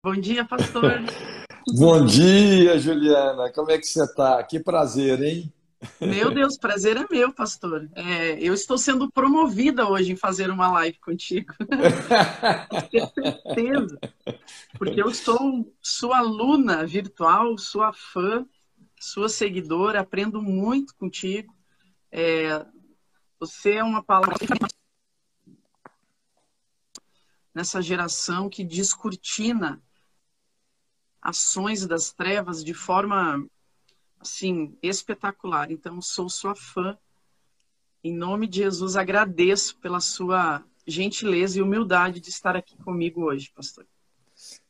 Bom dia, pastor. Bom dia, Juliana. Como é que você está? Que prazer, hein? Meu Deus, prazer é meu, pastor. É, eu estou sendo promovida hoje em fazer uma live contigo. Tenho certeza. Porque eu sou sua aluna virtual, sua fã, sua seguidora, aprendo muito contigo. É, você é uma palavra nessa geração que descortina ações das trevas de forma assim espetacular. Então, sou sua fã. Em nome de Jesus, agradeço pela sua gentileza e humildade de estar aqui comigo hoje, pastor.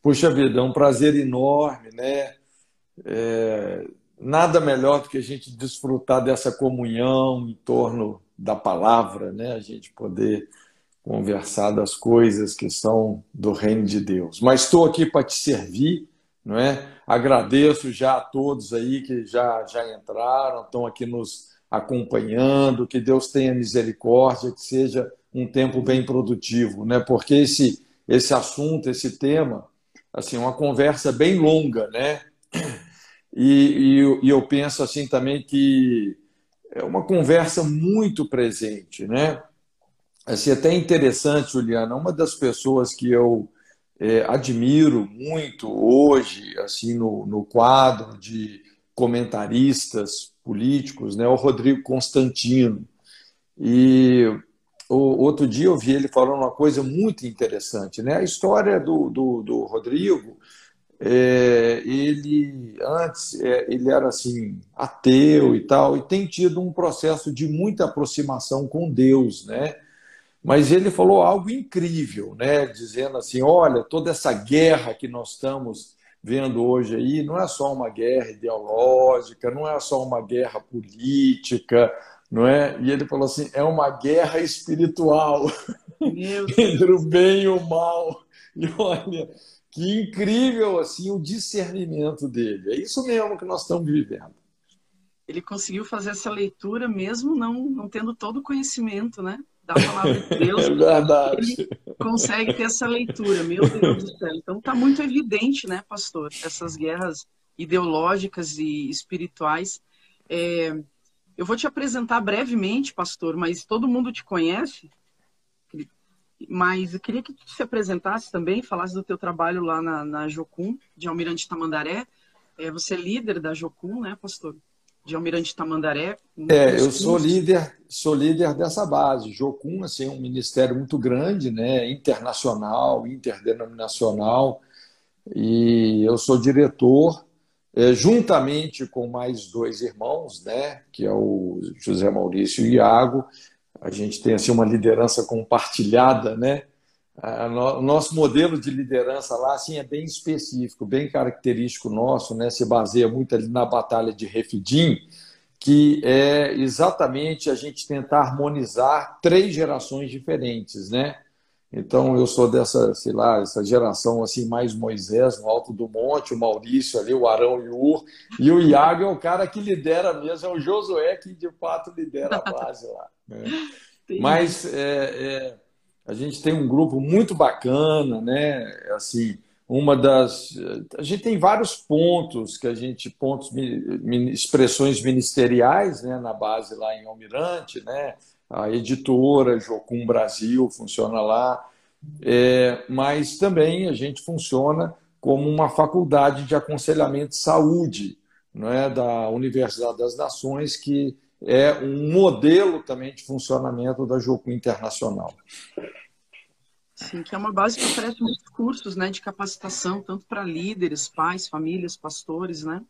Puxa vida, é um prazer enorme, né? É, nada melhor do que a gente desfrutar dessa comunhão em torno da palavra, né? A gente poder conversar das coisas que são do reino de Deus. Mas estou aqui para te servir não é? Agradeço já a todos aí que já, já entraram, estão aqui nos acompanhando, que Deus tenha misericórdia, que seja um tempo bem produtivo, né? Porque esse esse assunto, esse tema, assim, uma conversa bem longa, né? E, e, e eu penso assim também que é uma conversa muito presente, né? Assim, até interessante, Juliana, uma das pessoas que eu é, admiro muito hoje, assim, no, no quadro de comentaristas políticos, né, o Rodrigo Constantino. E o, outro dia eu vi ele falando uma coisa muito interessante, né? A história do, do, do Rodrigo, é, ele antes é, ele era assim ateu e tal, e tem tido um processo de muita aproximação com Deus, né? Mas ele falou algo incrível, né? dizendo assim: olha, toda essa guerra que nós estamos vendo hoje aí não é só uma guerra ideológica, não é só uma guerra política, não é? E ele falou assim: é uma guerra espiritual entre o bem e o mal. E olha, que incrível assim o discernimento dele. É isso mesmo que nós estamos vivendo. Ele conseguiu fazer essa leitura mesmo não, não tendo todo o conhecimento, né? Da palavra de Deus, é verdade. ele consegue ter essa leitura. Meu Deus do céu. Então está muito evidente, né, pastor, essas guerras ideológicas e espirituais. É, eu vou te apresentar brevemente, pastor, mas todo mundo te conhece. Mas eu queria que tu se apresentasse também, falasse do teu trabalho lá na, na Jocum, de Almirante Tamandaré. É, você é líder da Jocum, né, pastor? De Almirante Tamandaré. É, eu sou líder, sou líder dessa base. Jocum, assim, é um ministério muito grande, né, internacional, interdenominacional, e eu sou diretor, é, juntamente com mais dois irmãos, né, que é o José Maurício e o Iago. A gente tem assim uma liderança compartilhada, né? O nosso modelo de liderança lá assim, é bem específico, bem característico nosso, né? se baseia muito ali na Batalha de Refidim, que é exatamente a gente tentar harmonizar três gerações diferentes. Né? Então, eu sou dessa, sei lá, essa geração assim mais Moisés no alto do monte, o Maurício ali, o Arão e o Ur, e o Iago é o cara que lidera mesmo, é o Josué que de fato lidera a base lá. Né? Mas é, é a gente tem um grupo muito bacana, né? Assim, uma das a gente tem vários pontos que a gente pontos expressões ministeriais, né, na base lá em Almirante, né? A editora Jocum Brasil funciona lá, é, mas também a gente funciona como uma faculdade de aconselhamento de saúde, não é, da Universidade das Nações que é um modelo também de funcionamento da Jocum Internacional. Sim, que é uma base que oferece muitos cursos né, de capacitação, tanto para líderes, pais, famílias, pastores, né?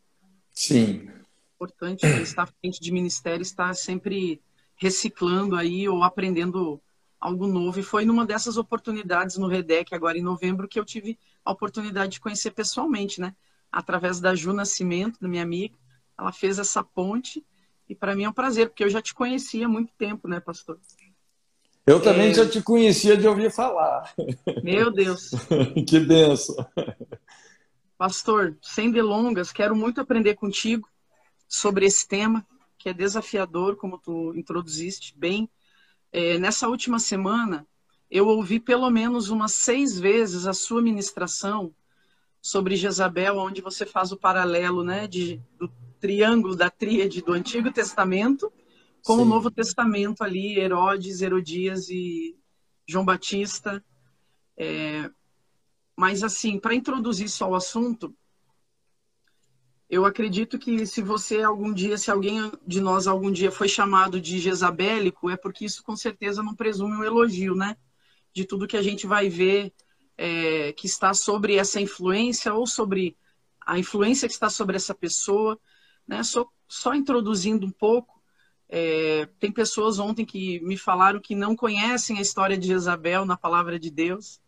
Sim. Importante estar à frente de ministério, estar sempre reciclando aí ou aprendendo algo novo. E foi numa dessas oportunidades no Redec, agora em novembro, que eu tive a oportunidade de conhecer pessoalmente, né? Através da Ju Nascimento, da minha amiga. Ela fez essa ponte e para mim é um prazer, porque eu já te conhecia há muito tempo, né, pastor? Eu também é... já te conhecia de ouvir falar. Meu Deus. que benção. Pastor, sem delongas, quero muito aprender contigo sobre esse tema, que é desafiador, como tu introduziste bem. É, nessa última semana, eu ouvi pelo menos umas seis vezes a sua ministração sobre Jezabel, onde você faz o paralelo né, de, do triângulo da tríade do Antigo Testamento com Sim. o Novo Testamento ali, Herodes, Herodias e João Batista. É, mas, assim, para introduzir só o assunto, eu acredito que se você algum dia, se alguém de nós algum dia foi chamado de jezabélico, é porque isso com certeza não presume um elogio, né? De tudo que a gente vai ver é, que está sobre essa influência ou sobre a influência que está sobre essa pessoa, né? Só, só introduzindo um pouco, é, tem pessoas ontem que me falaram que não conhecem a história de Jezabel na palavra de Deus,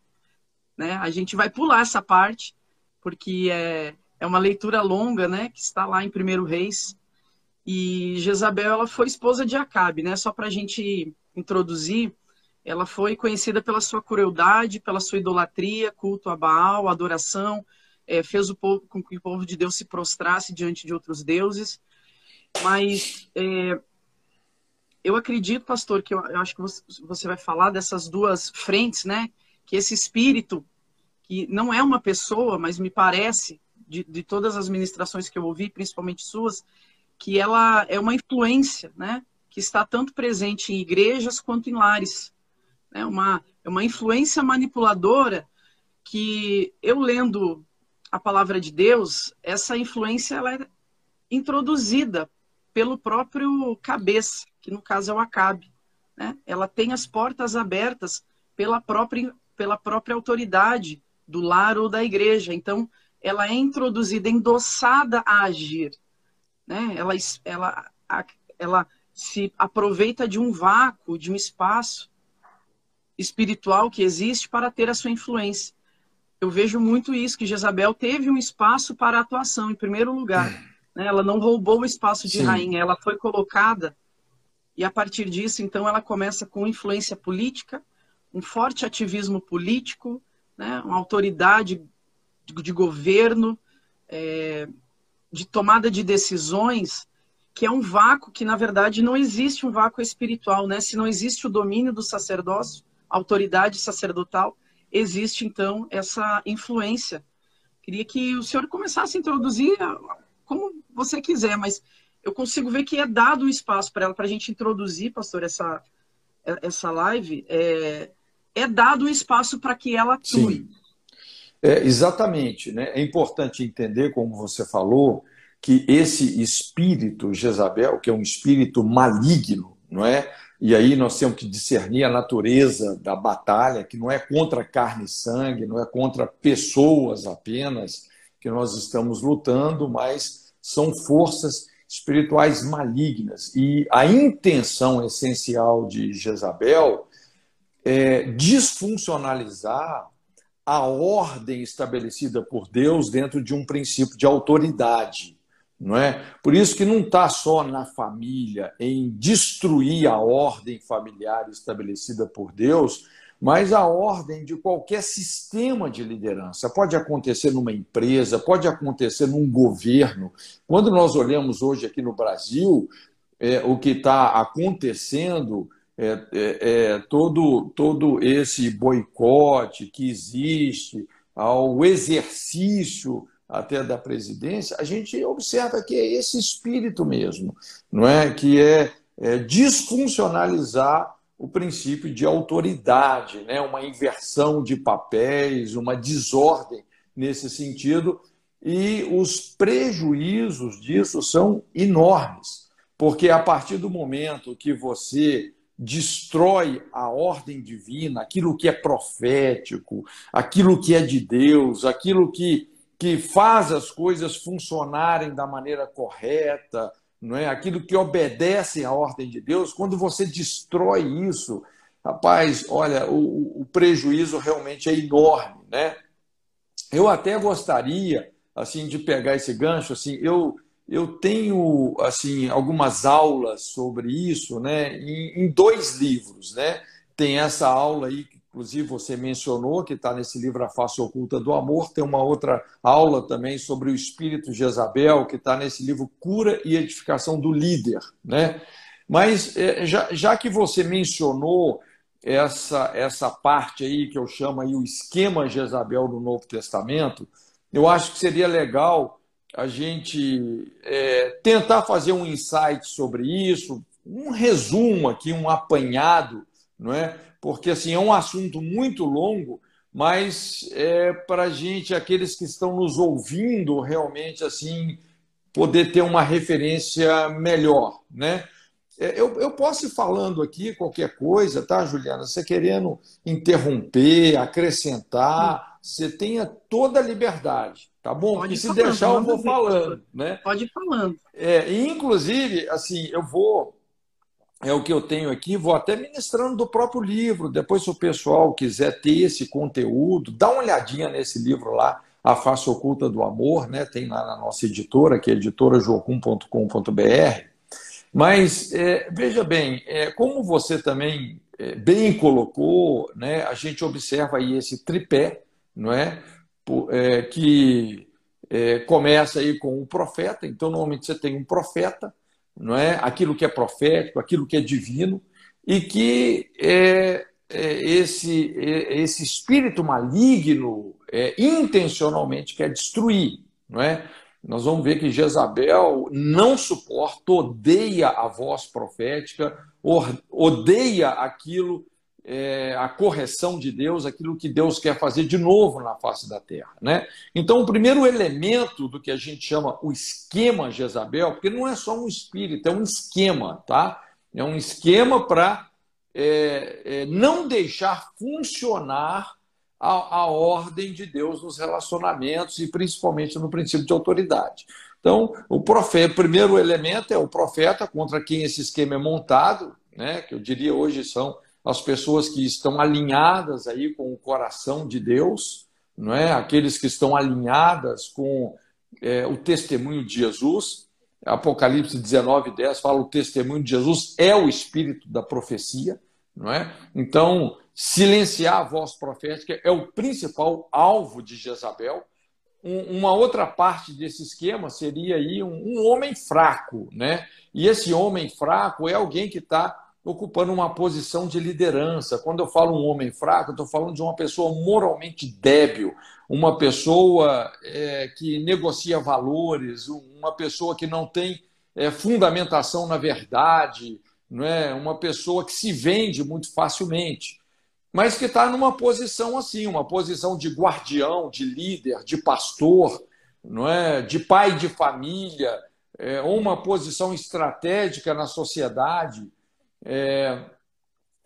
né? A gente vai pular essa parte porque é é uma leitura longa, né, que está lá em Primeiro Reis. E Jezabel ela foi esposa de Acabe, né? Só para a gente introduzir, ela foi conhecida pela sua crueldade, pela sua idolatria, culto a Baal, adoração, é, fez o povo, com que o povo de Deus se prostrasse diante de outros deuses. Mas é, eu acredito, pastor, que eu, eu acho que você, vai falar dessas duas frentes, né? Que esse espírito, que não é uma pessoa, mas me parece de, de todas as ministrações que eu ouvi, principalmente suas, que ela é uma influência, né? Que está tanto presente em igrejas quanto em lares. É uma, é uma influência manipuladora que eu lendo a palavra de Deus, essa influência ela é introduzida pelo próprio cabeça, que no caso é o Acabe. Né? Ela tem as portas abertas pela própria, pela própria autoridade do lar ou da igreja. Então, ela é introduzida, endossada a agir. Né? Ela, ela, ela se aproveita de um vácuo, de um espaço espiritual que existe para ter a sua influência. Eu vejo muito isso, que Jezabel teve um espaço para atuação, em primeiro lugar. Né? Ela não roubou o espaço de Sim. rainha, ela foi colocada, e a partir disso, então, ela começa com influência política, um forte ativismo político, né? uma autoridade de governo, é, de tomada de decisões, que é um vácuo que, na verdade, não existe um vácuo espiritual, né? Se não existe o domínio do sacerdócio, autoridade sacerdotal, existe, então, essa influência. Queria que o senhor começasse a introduzir como você quiser, mas eu consigo ver que é dado o espaço para ela, para a gente introduzir, pastor, essa, essa live, é, é dado o espaço para que ela atue. Sim. É, exatamente. Né? É importante entender, como você falou, que esse espírito Jezabel, que é um espírito maligno, não é? E aí nós temos que discernir a natureza da batalha, que não é contra carne e sangue, não é contra pessoas apenas que nós estamos lutando, mas são forças espirituais malignas. E a intenção essencial de Jezabel é disfuncionalizar a ordem estabelecida por Deus dentro de um princípio de autoridade. Não é? Por isso que não está só na família, em destruir a ordem familiar estabelecida por Deus, mas a ordem de qualquer sistema de liderança. Pode acontecer numa empresa, pode acontecer num governo. Quando nós olhamos hoje aqui no Brasil, é, o que está acontecendo é, é, é, todo, todo esse boicote que existe ao exercício até da presidência, a gente observa que é esse espírito mesmo, não é que é, é disfuncionalizar o princípio de autoridade, né? uma inversão de papéis, uma desordem nesse sentido, e os prejuízos disso são enormes, porque a partir do momento que você destrói a ordem divina, aquilo que é profético, aquilo que é de Deus, aquilo que, que faz as coisas funcionarem da maneira correta, não é? Aquilo que obedece à ordem de Deus, quando você destrói isso, rapaz, olha, o, o prejuízo realmente é enorme, né? Eu até gostaria assim de pegar esse gancho, assim, eu eu tenho assim algumas aulas sobre isso, né, em, dois livros, né? Tem essa aula aí inclusive você mencionou que está nesse livro A Face Oculta do Amor. Tem uma outra aula também sobre o espírito Jezabel que está nesse livro Cura e Edificação do Líder, né? Mas é, já, já que você mencionou essa essa parte aí que eu chamo aí o esquema Jezabel do Novo Testamento, eu acho que seria legal a gente é, tentar fazer um insight sobre isso, um resumo aqui, um apanhado, não é? Porque assim é um assunto muito longo, mas é para a gente, aqueles que estão nos ouvindo, realmente assim poder ter uma referência melhor, né? É, eu, eu posso ir falando aqui qualquer coisa, tá, Juliana? Você querendo interromper, acrescentar, você tenha toda a liberdade, tá bom? Pode se falando, deixar, eu vou falando, né? Pode ir falando. É, inclusive, assim, eu vou é o que eu tenho aqui, vou até ministrando do próprio livro. Depois, se o pessoal quiser ter esse conteúdo, dá uma olhadinha nesse livro lá, A Face Oculta do Amor, né? tem lá na nossa editora, que é editorajocum.com.br. Mas é, veja bem, é, como você também é, bem colocou, né, a gente observa aí esse tripé, não é, é que é, começa aí com o profeta. Então, normalmente você tem um profeta, não é? aquilo que é profético, aquilo que é divino, e que é, é esse, é, esse espírito maligno é, intencionalmente quer destruir. Não é? Nós vamos ver que Jezabel não suporta, odeia a voz profética, odeia aquilo, é, a correção de Deus, aquilo que Deus quer fazer de novo na face da terra. Né? Então, o primeiro elemento do que a gente chama o esquema Jezabel, porque não é só um espírito, é um esquema, tá? É um esquema para é, é, não deixar funcionar a, a ordem de Deus nos relacionamentos e principalmente no princípio de autoridade. Então, o profeta, primeiro elemento é o profeta contra quem esse esquema é montado, né? Que eu diria hoje são as pessoas que estão alinhadas aí com o coração de Deus, não é? Aqueles que estão alinhadas com é, o testemunho de Jesus. Apocalipse 19, 10 fala o testemunho de Jesus é o espírito da profecia, não é? Então, silenciar a voz profética é o principal alvo de Jezabel. Um, uma outra parte desse esquema seria aí um, um, homem fraco, né? E esse homem fraco é alguém que está ocupando uma posição de liderança. Quando eu falo um homem fraco, estou falando de uma pessoa moralmente débil, uma pessoa é, que negocia valores, uma pessoa que não tem é, fundamentação na verdade, não é? uma pessoa que se vende muito facilmente mas que está numa posição assim, uma posição de guardião, de líder, de pastor, não é, de pai de família, é, uma posição estratégica na sociedade, é,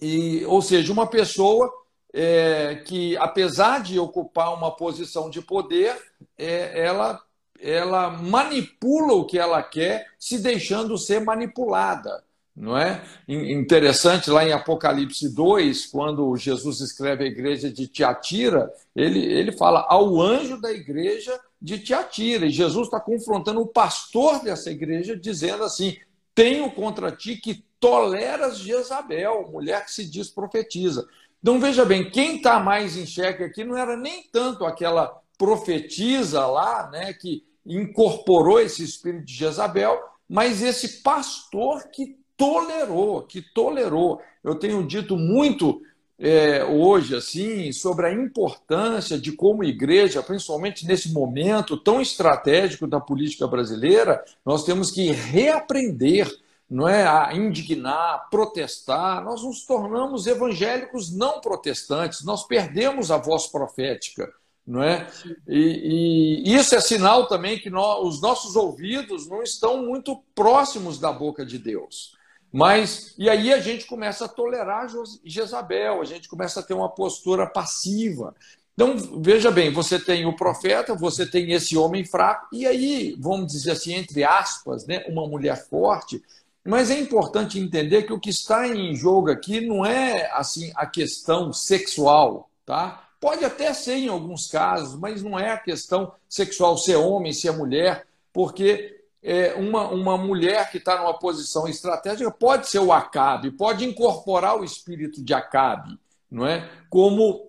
e, ou seja, uma pessoa é, que, apesar de ocupar uma posição de poder, é, ela, ela manipula o que ela quer, se deixando ser manipulada não é? Interessante lá em Apocalipse 2, quando Jesus escreve a igreja de Tiatira, ele, ele fala ao anjo da igreja de Tiatira, e Jesus está confrontando o pastor dessa igreja, dizendo assim: Tenho contra ti que toleras Jezabel, mulher que se diz profetiza. Então veja bem, quem está mais em xeque aqui não era nem tanto aquela profetisa lá, né, que incorporou esse espírito de Jezabel, mas esse pastor que tolerou, que tolerou. Eu tenho dito muito é, hoje assim sobre a importância de como igreja, principalmente nesse momento tão estratégico da política brasileira, nós temos que reaprender não é a indignar, protestar. Nós nos tornamos evangélicos não protestantes, nós perdemos a voz profética não é? E, e, isso é sinal também que nós, os nossos ouvidos não estão muito próximos da boca de Deus. Mas, e aí a gente começa a tolerar Jezabel, a gente começa a ter uma postura passiva. Então, veja bem, você tem o profeta, você tem esse homem fraco, e aí, vamos dizer assim, entre aspas, né, uma mulher forte. Mas é importante entender que o que está em jogo aqui não é assim a questão sexual, tá? Pode até ser em alguns casos, mas não é a questão sexual, ser homem, ser mulher, porque é, uma, uma mulher que está numa posição estratégica pode ser o Acabe, pode incorporar o espírito de Acabe, não é? Como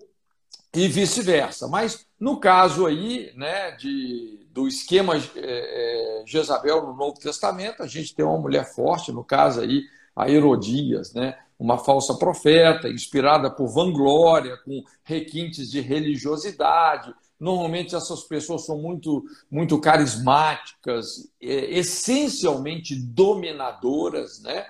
e vice-versa. Mas no caso aí, né, de, do esquema é, é, Jezabel no Novo Testamento, a gente tem uma mulher forte, no caso aí a Herodias, né, uma falsa profeta, inspirada por vanglória, com requintes de religiosidade, Normalmente essas pessoas são muito, muito carismáticas, é, essencialmente dominadoras, né?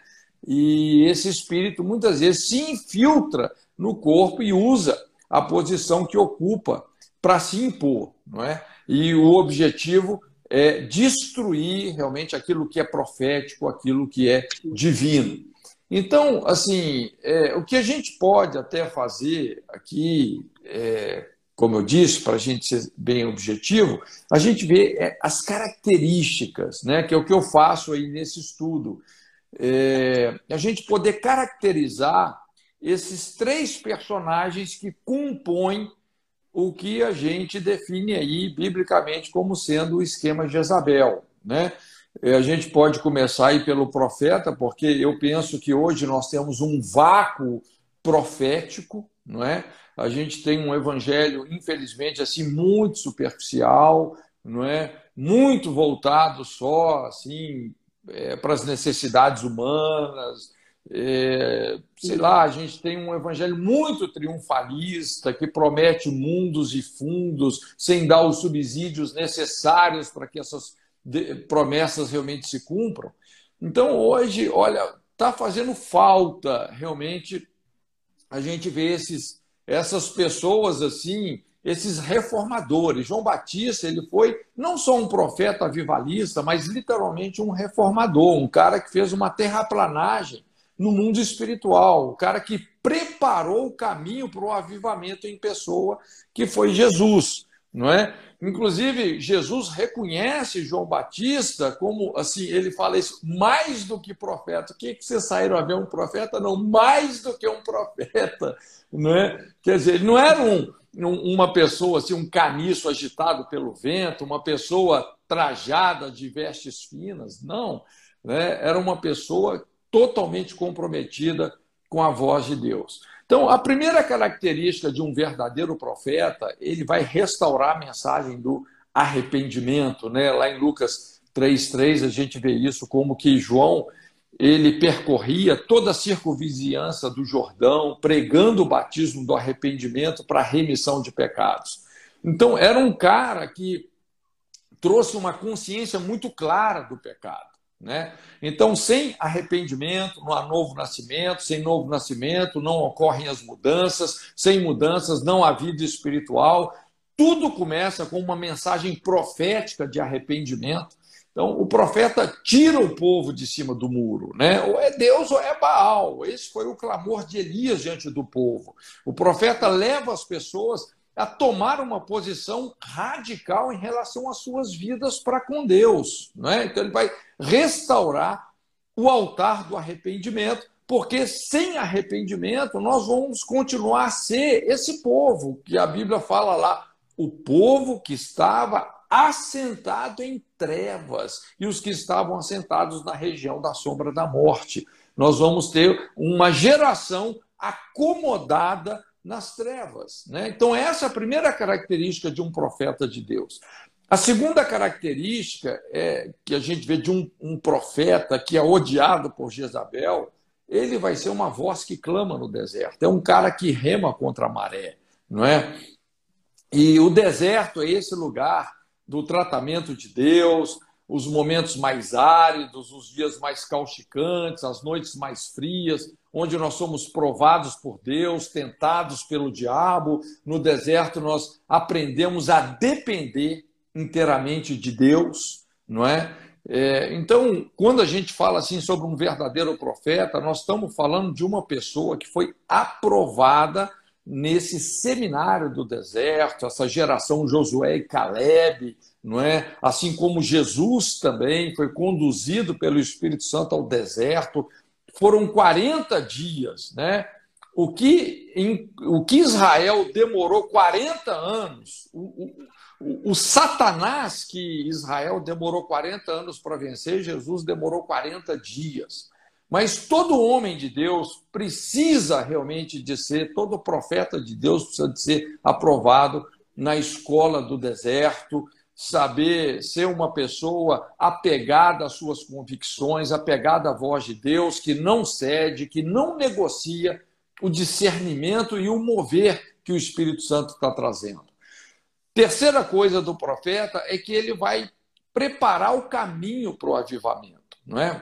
E esse espírito muitas vezes se infiltra no corpo e usa a posição que ocupa para se impor, não é? E o objetivo é destruir realmente aquilo que é profético, aquilo que é divino. Então, assim, é, o que a gente pode até fazer aqui, é, como eu disse, para a gente ser bem objetivo, a gente vê é, as características, né, que é o que eu faço aí nesse estudo. É, a gente poder caracterizar esses três personagens que compõem o que a gente define aí biblicamente como sendo o esquema de Jezabel. Né? A gente pode começar aí pelo profeta, porque eu penso que hoje nós temos um vácuo profético, não é? A gente tem um evangelho, infelizmente, assim muito superficial, não é? Muito voltado só assim é, para as necessidades humanas, é, sei lá, a gente tem um evangelho muito triunfalista que promete mundos e fundos sem dar os subsídios necessários para que essas promessas realmente se cumpram. Então, hoje, olha, está fazendo falta realmente a gente ver esses, essas pessoas assim, esses reformadores. João Batista, ele foi não só um profeta avivalista, mas literalmente um reformador, um cara que fez uma terraplanagem no mundo espiritual, o cara que preparou o caminho para o avivamento em pessoa, que foi Jesus, não é? Inclusive, Jesus reconhece João Batista como, assim, ele fala isso, mais do que profeta. O que, que vocês saíram a ver um profeta? Não, mais do que um profeta, não é? Quer dizer, ele não era um, uma pessoa, assim, um caniço agitado pelo vento, uma pessoa trajada de vestes finas, não. Né? Era uma pessoa totalmente comprometida com a voz de Deus. Então, a primeira característica de um verdadeiro profeta, ele vai restaurar a mensagem do arrependimento, né? Lá em Lucas 3:3 a gente vê isso como que João ele percorria toda a circunvizinhança do Jordão, pregando o batismo do arrependimento para remissão de pecados. Então, era um cara que trouxe uma consciência muito clara do pecado. Né? Então, sem arrependimento, não há novo nascimento, sem novo nascimento, não ocorrem as mudanças, sem mudanças, não há vida espiritual. Tudo começa com uma mensagem profética de arrependimento. Então, o profeta tira o povo de cima do muro, né? Ou é Deus ou é Baal. Esse foi o clamor de Elias diante do povo. O profeta leva as pessoas a tomar uma posição radical em relação às suas vidas para com Deus. Né? Então, ele vai restaurar o altar do arrependimento, porque sem arrependimento nós vamos continuar a ser esse povo que a Bíblia fala lá, o povo que estava assentado em trevas e os que estavam assentados na região da sombra da morte. Nós vamos ter uma geração acomodada nas trevas. Né? Então, essa é a primeira característica de um profeta de Deus. A segunda característica é que a gente vê de um, um profeta que é odiado por Jezabel, ele vai ser uma voz que clama no deserto. É um cara que rema contra a maré, não é? E o deserto é esse lugar do tratamento de Deus, os momentos mais áridos, os dias mais causticantes, as noites mais frias, onde nós somos provados por Deus, tentados pelo diabo. No deserto, nós aprendemos a depender inteiramente de Deus, não é? é? Então, quando a gente fala assim sobre um verdadeiro profeta, nós estamos falando de uma pessoa que foi aprovada nesse seminário do deserto, essa geração Josué e Caleb, não é? Assim como Jesus também foi conduzido pelo Espírito Santo ao deserto, foram 40 dias, né? O que, em, o que Israel demorou 40 anos, o, o Satanás que Israel demorou 40 anos para vencer, Jesus demorou 40 dias. Mas todo homem de Deus precisa realmente de ser, todo profeta de Deus precisa de ser aprovado na escola do deserto, saber ser uma pessoa apegada às suas convicções, apegada à voz de Deus, que não cede, que não negocia o discernimento e o mover que o Espírito Santo está trazendo. Terceira coisa do profeta é que ele vai preparar o caminho para o avivamento, não é?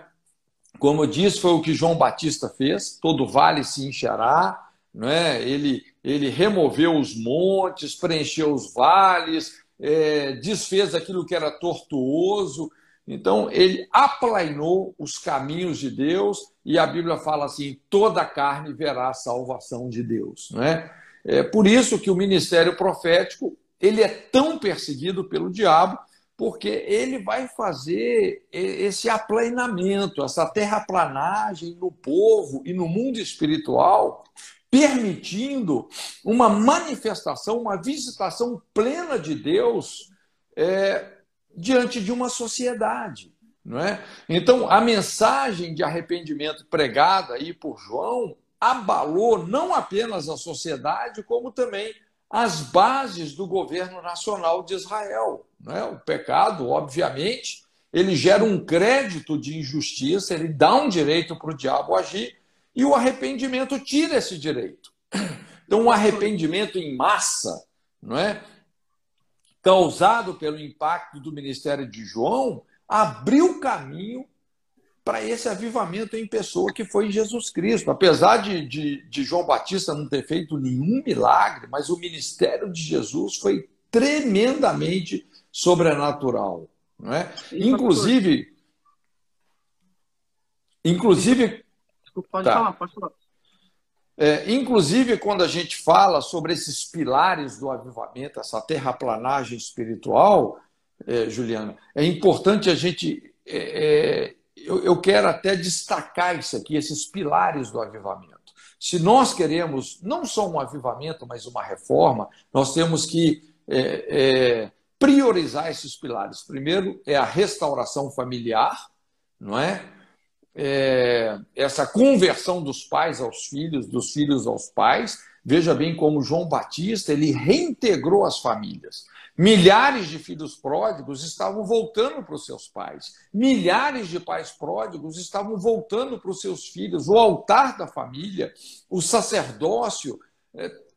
Como eu disse, foi o que João Batista fez, todo vale se encherá, não é? ele, ele removeu os montes, preencheu os vales, é, desfez aquilo que era tortuoso, então, ele aplainou os caminhos de Deus e a Bíblia fala assim: toda carne verá a salvação de Deus. Não é? é por isso que o ministério profético ele é tão perseguido pelo diabo, porque ele vai fazer esse aplainamento, essa terraplanagem no povo e no mundo espiritual, permitindo uma manifestação, uma visitação plena de Deus. É, diante de uma sociedade. Não é? Então, a mensagem de arrependimento pregada aí por João abalou não apenas a sociedade, como também as bases do governo nacional de Israel. Não é? O pecado, obviamente, ele gera um crédito de injustiça, ele dá um direito para o diabo agir, e o arrependimento tira esse direito. Então, um arrependimento em massa, não é? causado pelo impacto do ministério de João, abriu caminho para esse avivamento em pessoa que foi Jesus Cristo. Apesar de, de, de, João Batista não ter feito nenhum milagre, mas o ministério de Jesus foi tremendamente sobrenatural. Não é? Inclusive, inclusive. Desculpa, pode tá. falar, pode falar. É, inclusive, quando a gente fala sobre esses pilares do avivamento, essa terraplanagem espiritual, é, Juliana, é importante a gente. É, é, eu, eu quero até destacar isso aqui, esses pilares do avivamento. Se nós queremos não só um avivamento, mas uma reforma, nós temos que é, é, priorizar esses pilares. Primeiro é a restauração familiar, não é? é, essa conversão dos pais aos filhos, dos filhos aos pais. Veja bem como João Batista ele reintegrou as famílias. Milhares de filhos pródigos estavam voltando para os seus pais. Milhares de pais pródigos estavam voltando para os seus filhos. O altar da família, o sacerdócio,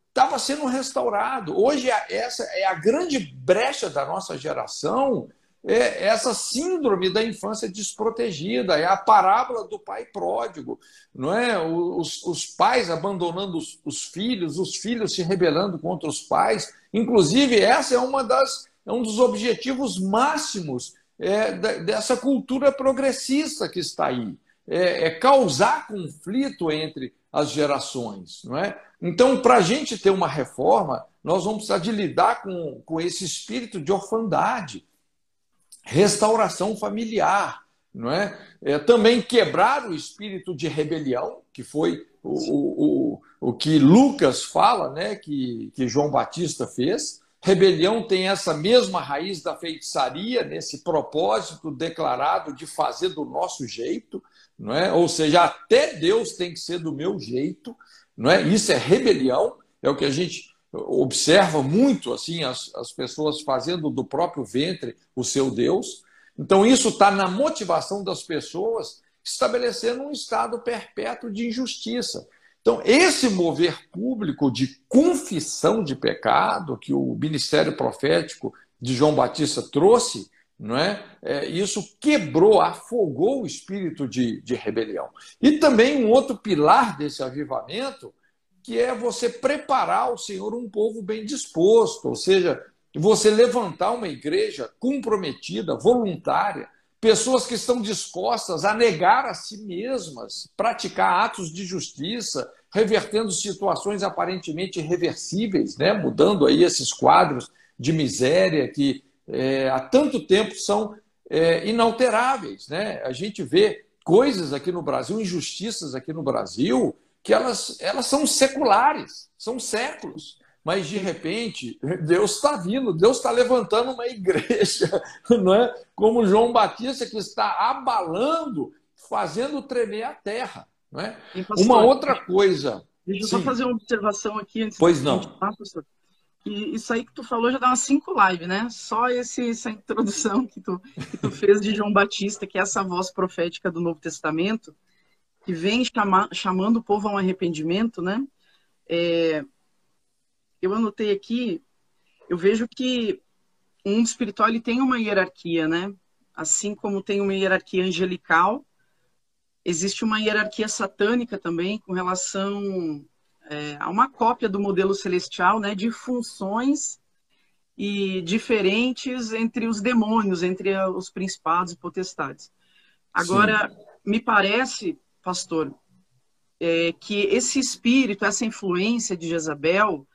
estava é, sendo restaurado. Hoje, essa é a grande brecha da nossa geração é essa síndrome da infância desprotegida, é a parábola do pai pródigo, não é? Os, os pais abandonando os, os, filhos, os filhos se rebelando contra os pais. Inclusive, essa é uma das é um dos objetivos máximos é, dessa cultura progressista que está aí, é, é causar conflito entre as gerações, não é? Então, para a gente ter uma reforma, nós vamos precisar de lidar com, com esse espírito de orfandade restauração familiar, não é? é? Também quebrar o espírito de rebelião, que foi o, o, o, que Lucas fala, né? Que, que João Batista fez. Rebelião tem essa mesma raiz da feitiçaria, nesse propósito declarado de fazer do nosso jeito, não é? Ou seja, até Deus tem que ser do meu jeito, não é? Isso é rebelião, é o que a gente observa muito assim as, as pessoas fazendo do próprio ventre o seu Deus. Então, isso está na motivação das pessoas, estabelecendo um estado perpétuo de injustiça. Então, esse mover público de confissão de pecado que o ministério profético de João Batista trouxe, não é? é isso quebrou, afogou o espírito de, de rebelião. E também um outro pilar desse avivamento que é você preparar o Senhor um povo bem disposto, ou seja, você levantar uma igreja comprometida, voluntária, pessoas que estão dispostas a negar a si mesmas, praticar atos de justiça, revertendo situações aparentemente irreversíveis, né? mudando aí esses quadros de miséria que é, há tanto tempo são é, inalteráveis. Né? A gente vê coisas aqui no Brasil, injustiças aqui no Brasil, que elas, elas são seculares, são séculos. Mas, de repente, Deus está vindo, Deus está levantando uma igreja, não é? como João Batista, que está abalando, fazendo tremer a terra. Não é? uma outra coisa. Deixa eu só fazer uma observação aqui antes pois não. Falar, pastor. E isso aí que tu falou já dá umas cinco lives, né? Só esse, essa introdução que tu, que tu fez de João Batista, que é essa voz profética do Novo Testamento, que vem chama, chamando o povo a um arrependimento, né? É, eu anotei aqui eu vejo que um mundo espiritual ele tem uma hierarquia, né? Assim como tem uma hierarquia angelical, existe uma hierarquia satânica também com relação é, a uma cópia do modelo celestial, né? De funções e diferentes entre os demônios, entre os principados e potestades. Agora, Sim. me parece, pastor, é, que esse espírito, essa influência de Jezabel,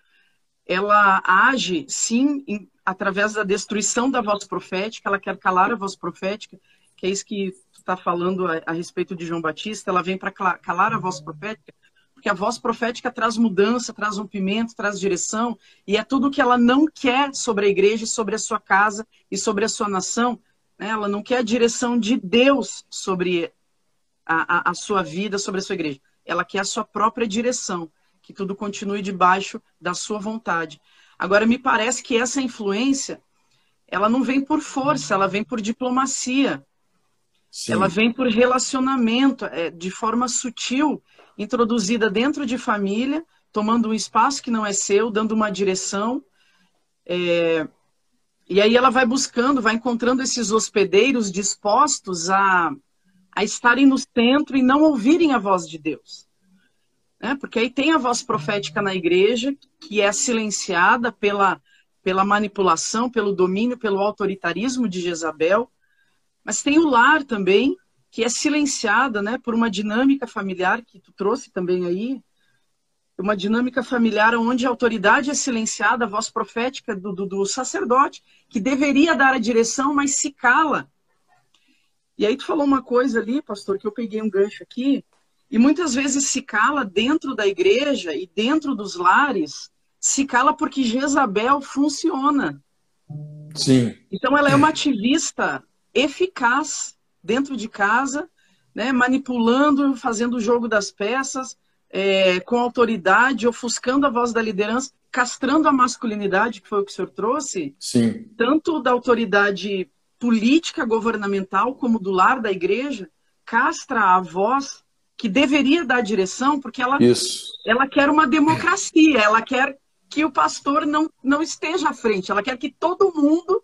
ela age, sim, em, através da destruição da voz profética, ela quer calar a voz profética, que é isso que está falando a, a, respeito de João Batista, ela vem para calar a voz profética, porque a voz profética traz mudança, traz rompimento, traz direção, e é tudo que ela não quer sobre a igreja, sobre a sua casa e sobre a sua nação. Né? Ela não quer a direção de Deus sobre a, a, sua vida, sobre a sua igreja. Ela quer a sua própria direção que tudo continue debaixo da sua vontade. Agora, me parece que essa influência, ela não vem por força, ela vem por diplomacia. Sim. Ela vem por relacionamento, é, de forma sutil, introduzida dentro de família, tomando um espaço que não é seu, dando uma direção. É, e aí ela vai buscando, vai encontrando esses hospedeiros dispostos a, a estarem no centro e não ouvirem a voz de Deus né? porque aí tem a voz profética na igreja, que é silenciada pela, pela manipulação, pelo domínio, pelo autoritarismo de Jezabel, mas tem o lar também, que é silenciada né, por uma dinâmica familiar, que tu trouxe também aí, uma dinâmica familiar onde a autoridade é silenciada, a voz profética do, do, do sacerdote, que deveria dar a direção, mas se cala. E aí tu falou uma coisa ali, pastor, que eu peguei um gancho aqui, e muitas vezes se cala dentro da igreja e dentro dos lares, se cala porque Jezabel funciona. Sim. Então ela é uma ativista eficaz dentro de casa, né, manipulando, fazendo o jogo das peças, é, com autoridade, ofuscando a voz da liderança, castrando a masculinidade, que foi o que o senhor trouxe. Sim. Tanto da autoridade política, governamental, como do lar da igreja, castra a voz que deveria dar direção, porque ela, ela quer uma democracia, ela quer que o pastor não, não esteja à frente, ela quer que todo mundo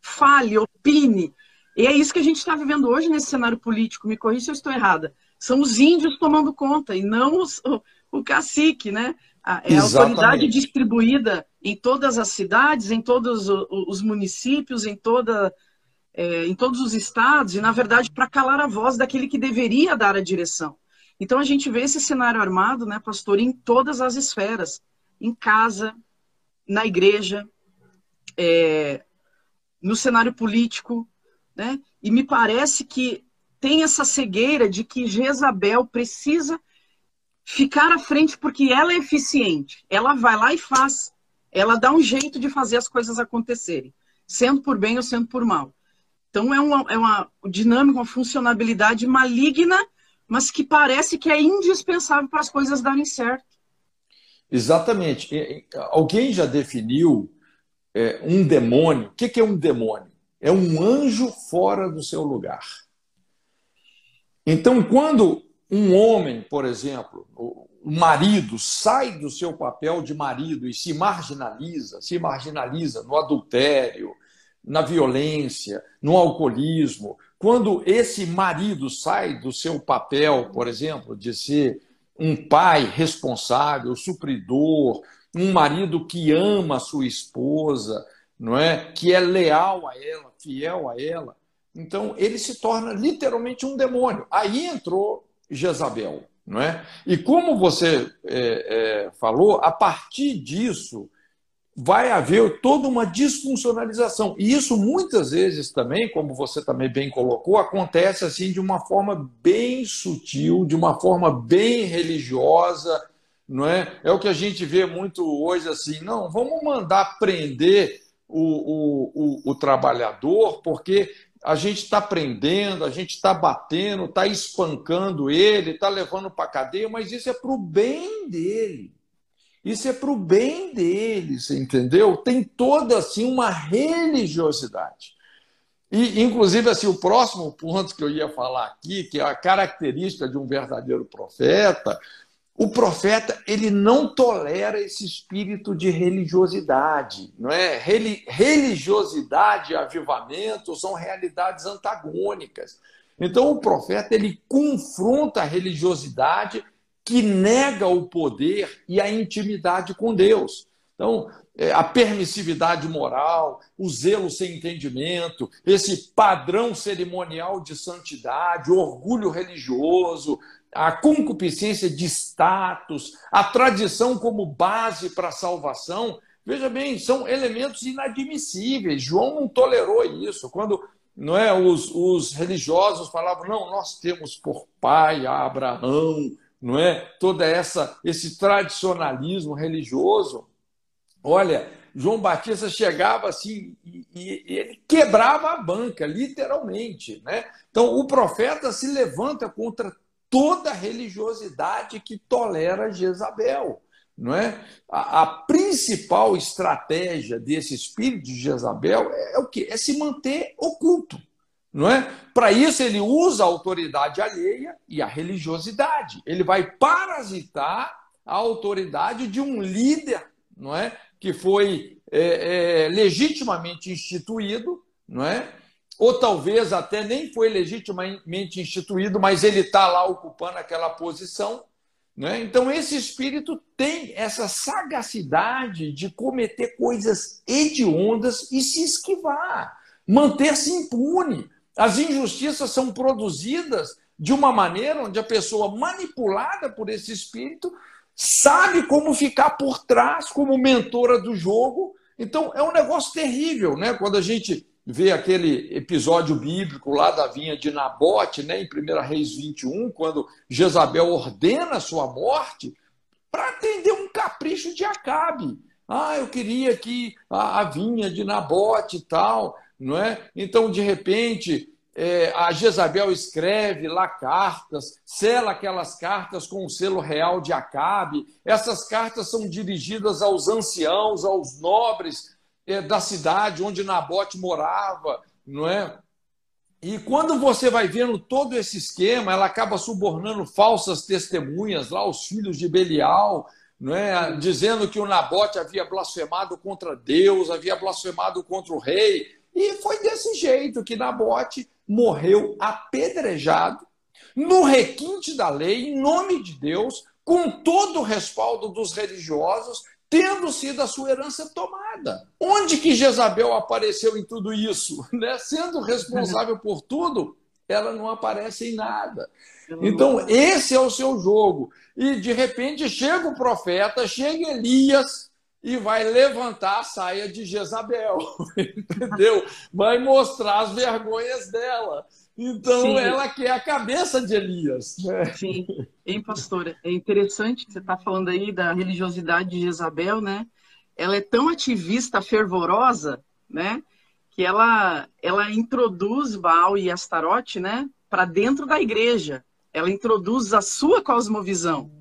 fale, opine. E é isso que a gente está vivendo hoje nesse cenário político. Me corrija se eu estou errada. São os índios tomando conta e não os, o, o cacique, né? É a autoridade distribuída em todas as cidades, em todos os municípios, em, toda, é, em todos os estados, e, na verdade, para calar a voz daquele que deveria dar a direção. Então a gente vê esse cenário armado, né, pastor, em todas as esferas, em casa, na igreja, é, no cenário político, né? E me parece que tem essa cegueira de que Jezabel precisa ficar à frente porque ela é eficiente. Ela vai lá e faz. Ela dá um jeito de fazer as coisas acontecerem, sendo por bem ou sendo por mal. Então é uma, é uma dinâmica, uma funcionalidade maligna mas que parece que é indispensável para as coisas darem certo. Exatamente. Alguém já definiu é, um demônio? O que é um demônio? É um anjo fora do seu lugar. Então, quando um homem, por exemplo, o marido sai do seu papel de marido e se marginaliza, se marginaliza no adultério, na violência, no alcoolismo, quando esse marido sai do seu papel, por exemplo, de ser um pai responsável, supridor, um marido que ama a sua esposa, não é? Que é leal a ela, fiel a ela. Então ele se torna literalmente um demônio. Aí entrou Jezabel, não é? E como você é, é, falou, a partir disso vai haver toda uma disfuncionalização. E isso muitas vezes também, como você também bem colocou, acontece assim de uma forma bem sutil, de uma forma bem religiosa, não é? É o que a gente vê muito hoje assim, não, vamos mandar prender o, o, o, o trabalhador, porque a gente está prendendo, a gente está batendo, está espancando ele, está levando para cadeia, mas isso é para o bem dele. Isso é para o bem deles, entendeu? Tem toda assim uma religiosidade. E, inclusive, assim, o próximo ponto que eu ia falar aqui, que é a característica de um verdadeiro profeta, o profeta ele não tolera esse espírito de religiosidade, não é? Religiosidade e avivamento são realidades antagônicas. Então o profeta ele confronta a religiosidade que nega o poder e a intimidade com Deus. Então, é, a permissividade moral, o zelo sem entendimento, esse padrão cerimonial de santidade, o orgulho religioso, a concupiscência de status, a tradição como base para a salvação, veja bem, são elementos inadmissíveis. João não tolerou isso. Quando não é, os, os religiosos falavam, não, nós temos por pai Abraão, não é? Toda essa esse tradicionalismo religioso. Olha, João Batista chegava assim e, e, ele quebrava a banca, literalmente, né? Então o profeta se levanta contra toda religiosidade que tolera Jezabel. Não é? A, a, principal estratégia desse espírito de Jezabel é, é o quê? É se manter oculto. Não é? Para isso, ele usa a autoridade alheia e a religiosidade. Ele vai parasitar a autoridade de um líder não é? que foi é, é, legitimamente instituído, não é? ou talvez até nem foi legitimamente instituído, mas ele está lá ocupando aquela posição. Né? Então, esse espírito tem essa sagacidade de cometer coisas hediondas e se esquivar, manter-se impune. As injustiças são produzidas de uma maneira onde a pessoa manipulada por esse espírito sabe como ficar por trás como mentora do jogo. Então, é um negócio terrível, né? Quando a gente vê aquele episódio bíblico lá da vinha de Nabote, né, em 1 Reis 21, quando Jezabel ordena a sua morte para atender um capricho de Acabe. Ah, eu queria que a, vinha de Nabote e tal, não é? Então, de repente, é, a Jezabel escreve lá cartas, sela aquelas cartas com o selo real de Acabe. Essas cartas são dirigidas aos anciãos, aos nobres é, da cidade onde Nabote morava, não é? E quando você vai vendo todo esse esquema, ela acaba subornando falsas testemunhas lá, os filhos de Belial, não é? dizendo que o Nabote havia blasfemado contra Deus, havia blasfemado contra o rei. E foi desse jeito que Nabote morreu apedrejado, no requinte da lei, em nome de Deus, com todo o respaldo dos religiosos, tendo sido a sua herança tomada. Onde que Jezabel apareceu em tudo isso? Né? Sendo responsável por tudo, ela não aparece em nada. Então, esse é o seu jogo. E, de repente, chega o profeta, chega Elias e vai levantar a saia de Jezabel, entendeu? Vai mostrar as vergonhas dela. Então, Sim. ela quer a cabeça de Elias. Né? Sim, hein, pastora? É interessante que você está falando aí da religiosidade de Jezabel, né? Ela é tão ativista, fervorosa, né? Que ela, ela introduz Baal e Astarote, né? Para dentro da igreja. Ela introduz a sua cosmovisão.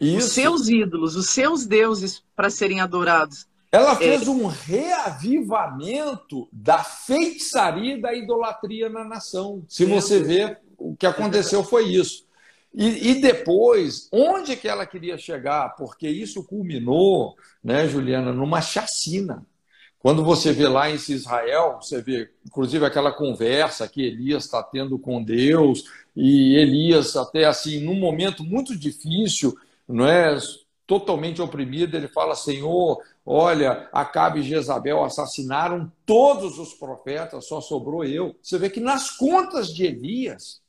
Isso. Os seus ídolos, os seus deuses para serem adorados. Ela é. fez é... um reavivamento da feitiçaria e da idolatria na nação. Se você ver, o que aconteceu foi isso. E, e, depois, onde que ela queria chegar? Porque isso culminou, né, Juliana, numa chacina. Quando você vê lá em Israel, você vê, inclusive, aquela conversa que Elias está tendo com Deus, e Elias, até assim, num momento muito difícil, não é? Totalmente oprimido, ele fala: Senhor, olha, Acabe e Jezabel assassinaram todos os profetas, só sobrou eu. Você vê que nas contas de Elias,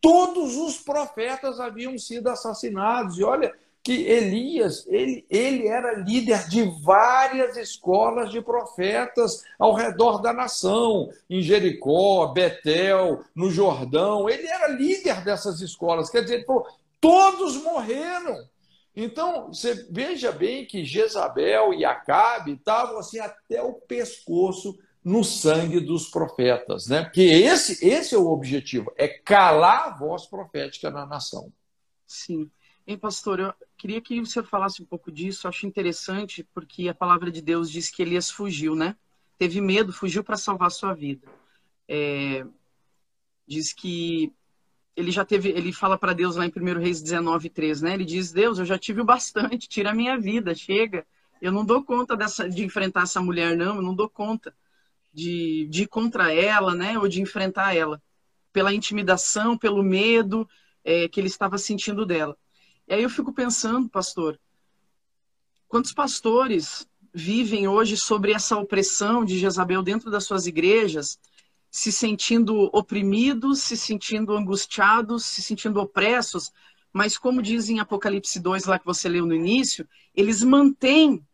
todos os profetas haviam sido assassinados. E olha que Elias, ele, ele era líder de várias escolas de profetas ao redor da nação, em Jericó, Betel, no Jordão. Ele era líder dessas escolas. Quer dizer, ele falou, todos morreram. Então, você veja bem que Jezabel e Acabe estavam assim até o pescoço no sangue dos profetas, né? Porque esse, esse é o objetivo, é calar a voz profética na nação. Sim. Hein, pastor, eu queria que o senhor falasse um pouco disso, eu acho interessante, porque a palavra de Deus diz que Elias fugiu, né? Teve medo, fugiu para salvar sua vida. É... Diz que ele já teve, ele fala para Deus lá em 1 Reis 19, 3, né? Ele diz: Deus, eu já tive o bastante, tira a minha vida, chega. Eu não dou conta dessa, de enfrentar essa mulher, não, eu não dou conta de, de ir contra ela, né? Ou de enfrentar ela. Pela intimidação, pelo medo é, que ele estava sentindo dela. E aí eu fico pensando, pastor, quantos pastores vivem hoje sobre essa opressão de Jezabel dentro das suas igrejas, se sentindo oprimidos, se sentindo angustiados, se sentindo opressos, mas como diz em Apocalipse 2, lá que você leu no início, eles mantêm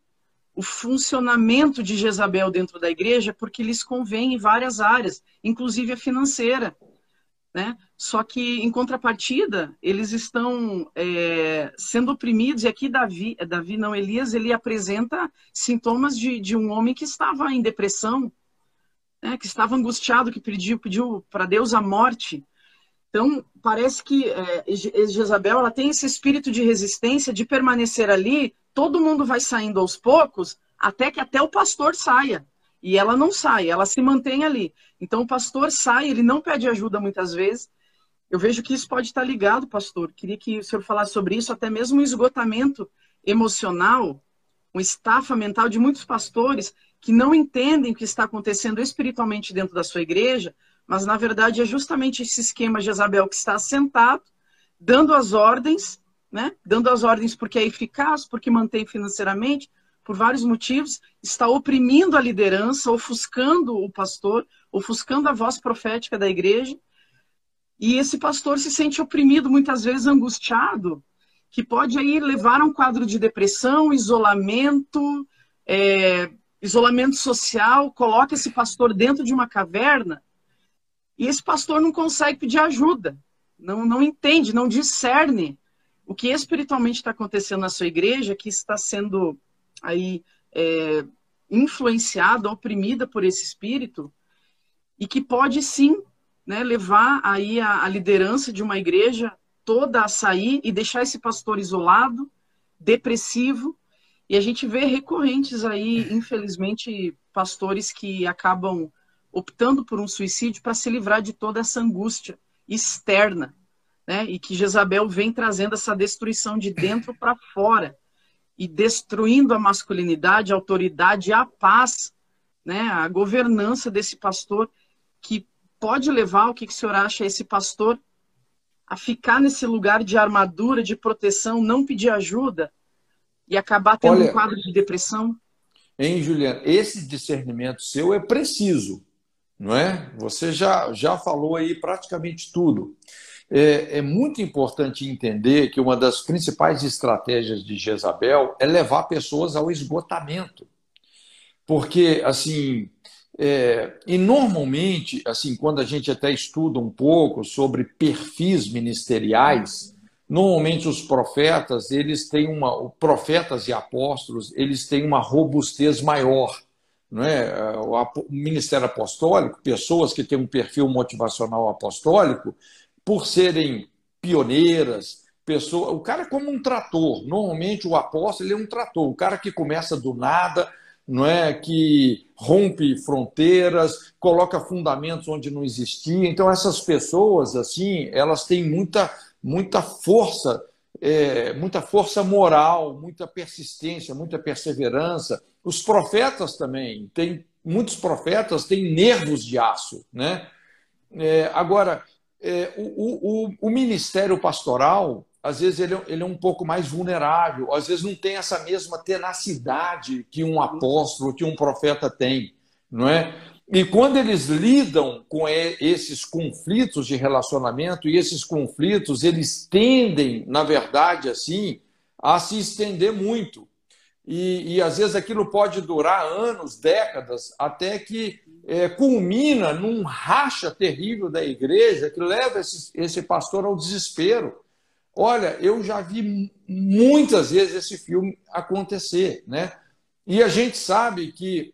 o funcionamento de Jezabel dentro da igreja porque lhes convém em várias áreas, inclusive a financeira. Né? Só que, em contrapartida, eles estão é, sendo oprimidos, e aqui Davi, Davi, não, Elias, ele apresenta sintomas de, de um homem que estava em depressão, né, que estava angustiado, que pediu, pediu para Deus a morte. Então, parece que é, Jezabel ela tem esse espírito de resistência, de permanecer ali, todo mundo vai saindo aos poucos, até que até o pastor saia. E ela não sai, ela se mantém ali. Então, o pastor sai, ele não pede ajuda muitas vezes. Eu vejo que isso pode estar ligado, pastor. Queria que o senhor falasse sobre isso, até mesmo o esgotamento emocional, uma estafa mental de muitos pastores que não entendem o que está acontecendo espiritualmente dentro da sua igreja, mas na verdade é justamente esse esquema Jezabel que está sentado, dando as ordens, né? Dando as ordens porque é eficaz, porque mantém financeiramente, por vários motivos, está oprimindo a liderança, ofuscando o pastor, ofuscando a voz profética da igreja. E esse pastor se sente oprimido, muitas vezes angustiado, que pode aí levar a um quadro de depressão, isolamento, é, isolamento social, coloca esse pastor dentro de uma caverna e esse pastor não consegue pedir ajuda, não, não entende, não discerne o que espiritualmente está acontecendo na sua igreja, que está sendo aí é, influenciada, oprimida por esse espírito e que pode sim né, levar aí a, a liderança de uma igreja toda a sair e deixar esse pastor isolado, depressivo, e a gente vê recorrentes aí, infelizmente, pastores que acabam optando por um suicídio para se livrar de toda essa angústia externa, né? E que Jezabel vem trazendo essa destruição de dentro para fora e destruindo a masculinidade, a autoridade a paz, né? A governança desse pastor que pode levar o que, que o senhor acha esse pastor a ficar nesse lugar de armadura, de proteção, não pedir ajuda, e acabar tendo Olha, um quadro de depressão? Hein, Juliana? Esse discernimento seu é preciso, não é? Você já, já falou aí praticamente tudo. É, é muito importante entender que uma das principais estratégias de Jezabel é levar pessoas ao esgotamento. Porque, assim, é, e normalmente, assim, quando a gente até estuda um pouco sobre perfis ministeriais, Normalmente os profetas, eles têm uma, profetas e apóstolos, eles têm uma robustez maior, não é? O ministério apostólico, pessoas que têm um perfil motivacional apostólico, por serem pioneiras, pessoa, o cara é como um trator. Normalmente o apóstolo ele é um trator, o cara que começa do nada, não é que rompe fronteiras, coloca fundamentos onde não existia. Então essas pessoas assim, elas têm muita muita força, é, muita força moral, muita persistência, muita perseverança. Os profetas também, tem, muitos profetas têm nervos de aço. Né? É, agora, é, o, o, o, ministério pastoral, às vezes, ele, é, ele é um pouco mais vulnerável, às vezes não tem essa mesma tenacidade que um apóstolo, que um profeta tem. Não é? E quando eles lidam com esses conflitos de relacionamento, e esses conflitos, eles tendem, na verdade, assim, a se estender muito. E, e às vezes aquilo pode durar anos, décadas, até que é, culmina num racha terrível da igreja que leva esse, esse pastor ao desespero. Olha, eu já vi muitas vezes esse filme acontecer, né? E a gente sabe que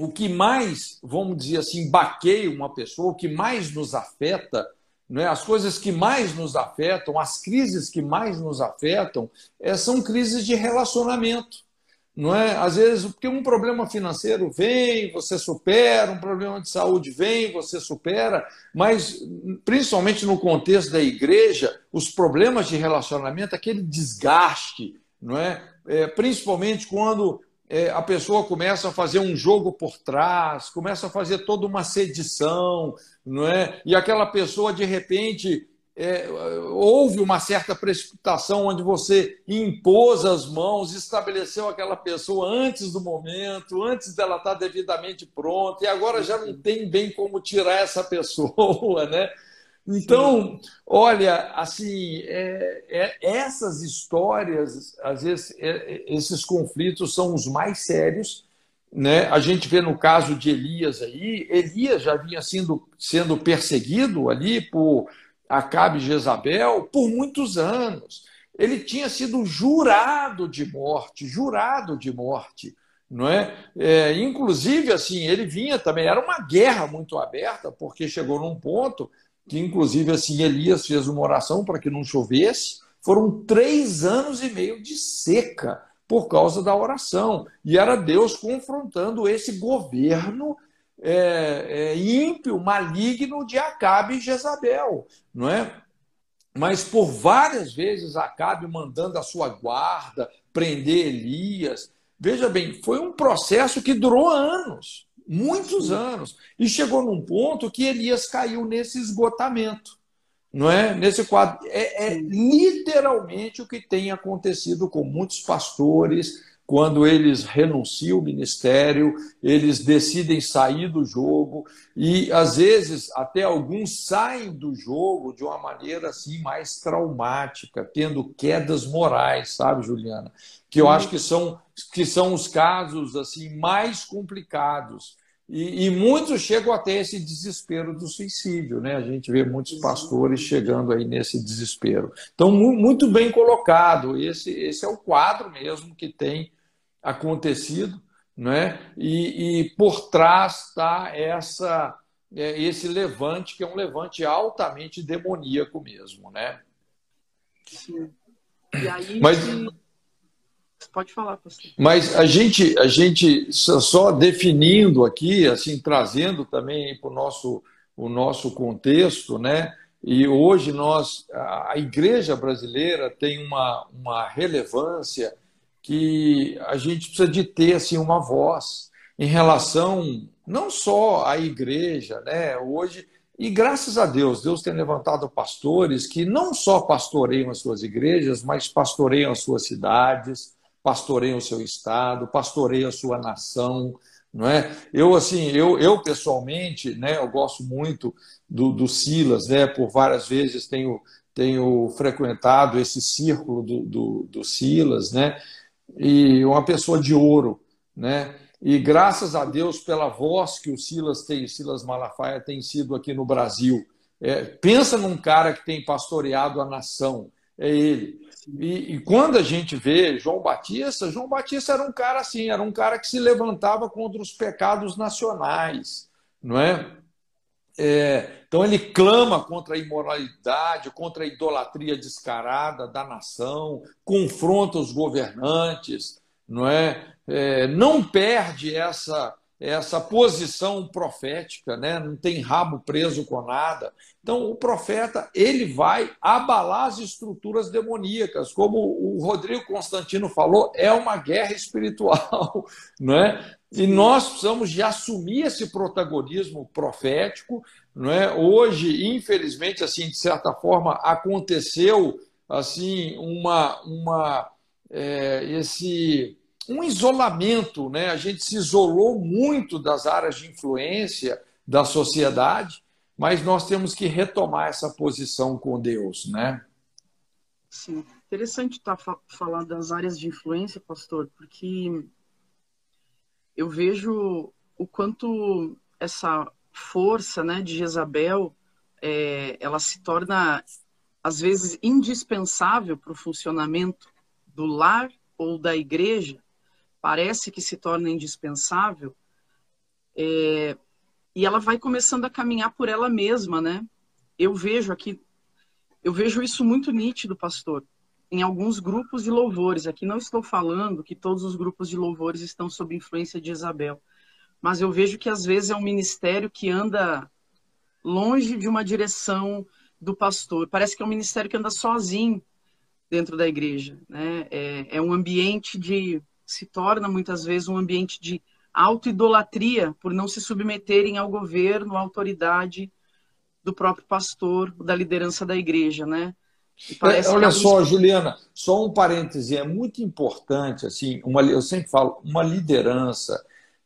o que mais, vamos dizer assim, baqueia uma pessoa, o que mais nos afeta, né, as coisas que mais nos afetam, as crises que mais nos afetam, é, são crises de relacionamento. não é? Às vezes, porque um problema financeiro vem, você supera, um problema de saúde vem, você supera, mas principalmente no contexto da igreja, os problemas de relacionamento, aquele desgaste, não é? é principalmente quando a pessoa começa a fazer um jogo por trás, começa a fazer toda uma sedição, não é? E aquela pessoa de repente é, houve uma certa precipitação onde você impôs as mãos, estabeleceu aquela pessoa antes do momento, antes dela estar devidamente pronta, e agora já não tem bem como tirar essa pessoa, né? Então, olha, assim, é, é, essas histórias, às vezes, é, esses conflitos são os mais sérios. Né? A gente vê no caso de Elias aí, Elias já vinha sendo, sendo perseguido ali por Acabe e Jezabel por muitos anos. Ele tinha sido jurado de morte, jurado de morte. Não é? é? Inclusive, assim, ele vinha também, era uma guerra muito aberta, porque chegou num ponto que, inclusive, assim, Elias fez uma oração para que não chovesse. Foram três anos e meio de seca por causa da oração. E era Deus confrontando esse governo é, é, ímpio, maligno de Acabe e Jezabel, não é? Mas por várias vezes Acabe mandando a sua guarda prender Elias. Veja bem, foi um processo que durou anos, muitos anos, e chegou num ponto que Elias caiu nesse esgotamento, não é? Nesse quadro é, é literalmente o que tem acontecido com muitos pastores, quando eles renunciam o ministério, eles decidem sair do jogo e às vezes até alguns saem do jogo de uma maneira assim mais traumática, tendo quedas morais, sabe, Juliana? Que eu acho que são que são os casos assim mais complicados. E, e, muitos chegam até esse desespero do suicídio, né? A gente vê muitos pastores chegando aí nesse desespero. Então, muito bem colocado. Esse, esse é o quadro mesmo que tem acontecido, né? e, e por trás está essa, é, esse levante, que é um levante altamente demoníaco mesmo. Né? Sim. E aí, Mas, pode falar, pastor. Mas a gente, a gente só definindo aqui, assim, trazendo também para o nosso, o nosso contexto, né? E hoje nós, a igreja brasileira tem uma, uma relevância que a gente precisa de ter assim uma voz em relação não só à igreja, né? Hoje e graças a Deus, Deus tem levantado pastores que não só pastoreiam as suas igrejas, mas pastoreiam as suas cidades, pastoreiam o seu estado, pastoreiam a sua nação, não é? Eu assim, eu, eu pessoalmente, né, eu gosto muito do, do Silas, né? Por várias vezes tenho tenho frequentado esse círculo do, do, do Silas, né? e uma pessoa de ouro, né? E graças a Deus pela voz que o Silas tem, Silas Malafaia tem sido aqui no Brasil. É, pensa num cara que tem pastoreado a nação, é ele. E, e, quando a gente vê João Batista, João Batista era um cara assim, era um cara que se levantava contra os pecados nacionais, não é? é então ele clama contra a imoralidade, contra a idolatria descarada da nação, confronta os governantes, não é? é não perde essa essa posição profética, né? não tem rabo preso com nada. Então, o profeta ele vai abalar as estruturas demoníacas, como o Rodrigo Constantino falou, é uma guerra espiritual, não é? E nós precisamos de assumir esse protagonismo profético, não é? Hoje, infelizmente, assim, de certa forma, aconteceu assim uma uma é, esse um isolamento, né? A gente se isolou muito das áreas de influência da sociedade, mas nós temos que retomar essa posição com Deus, né? Sim, interessante estar tá falando das áreas de influência, pastor, porque eu vejo o quanto essa força, né, de Jezabel, é, ela se torna às vezes indispensável para o funcionamento do lar ou da igreja, parece que se torna indispensável, é, e ela vai começando a caminhar por ela mesma, né? Eu vejo aqui, eu vejo isso muito nítido, pastor. em alguns grupos de louvores. Aqui não estou falando que todos os grupos de louvores estão sob influência de Isabel, mas eu vejo que às vezes é um ministério que anda longe de uma direção do pastor. Parece que é um ministério que anda sozinho dentro da igreja. Né? É, é um ambiente de. Se torna muitas vezes um ambiente de autoidolatria por não se submeterem ao governo, à autoridade do próprio pastor, da liderança da igreja, né? É, olha alguns... só, Juliana, só um parêntese, é muito importante, assim, uma, eu sempre falo, uma liderança,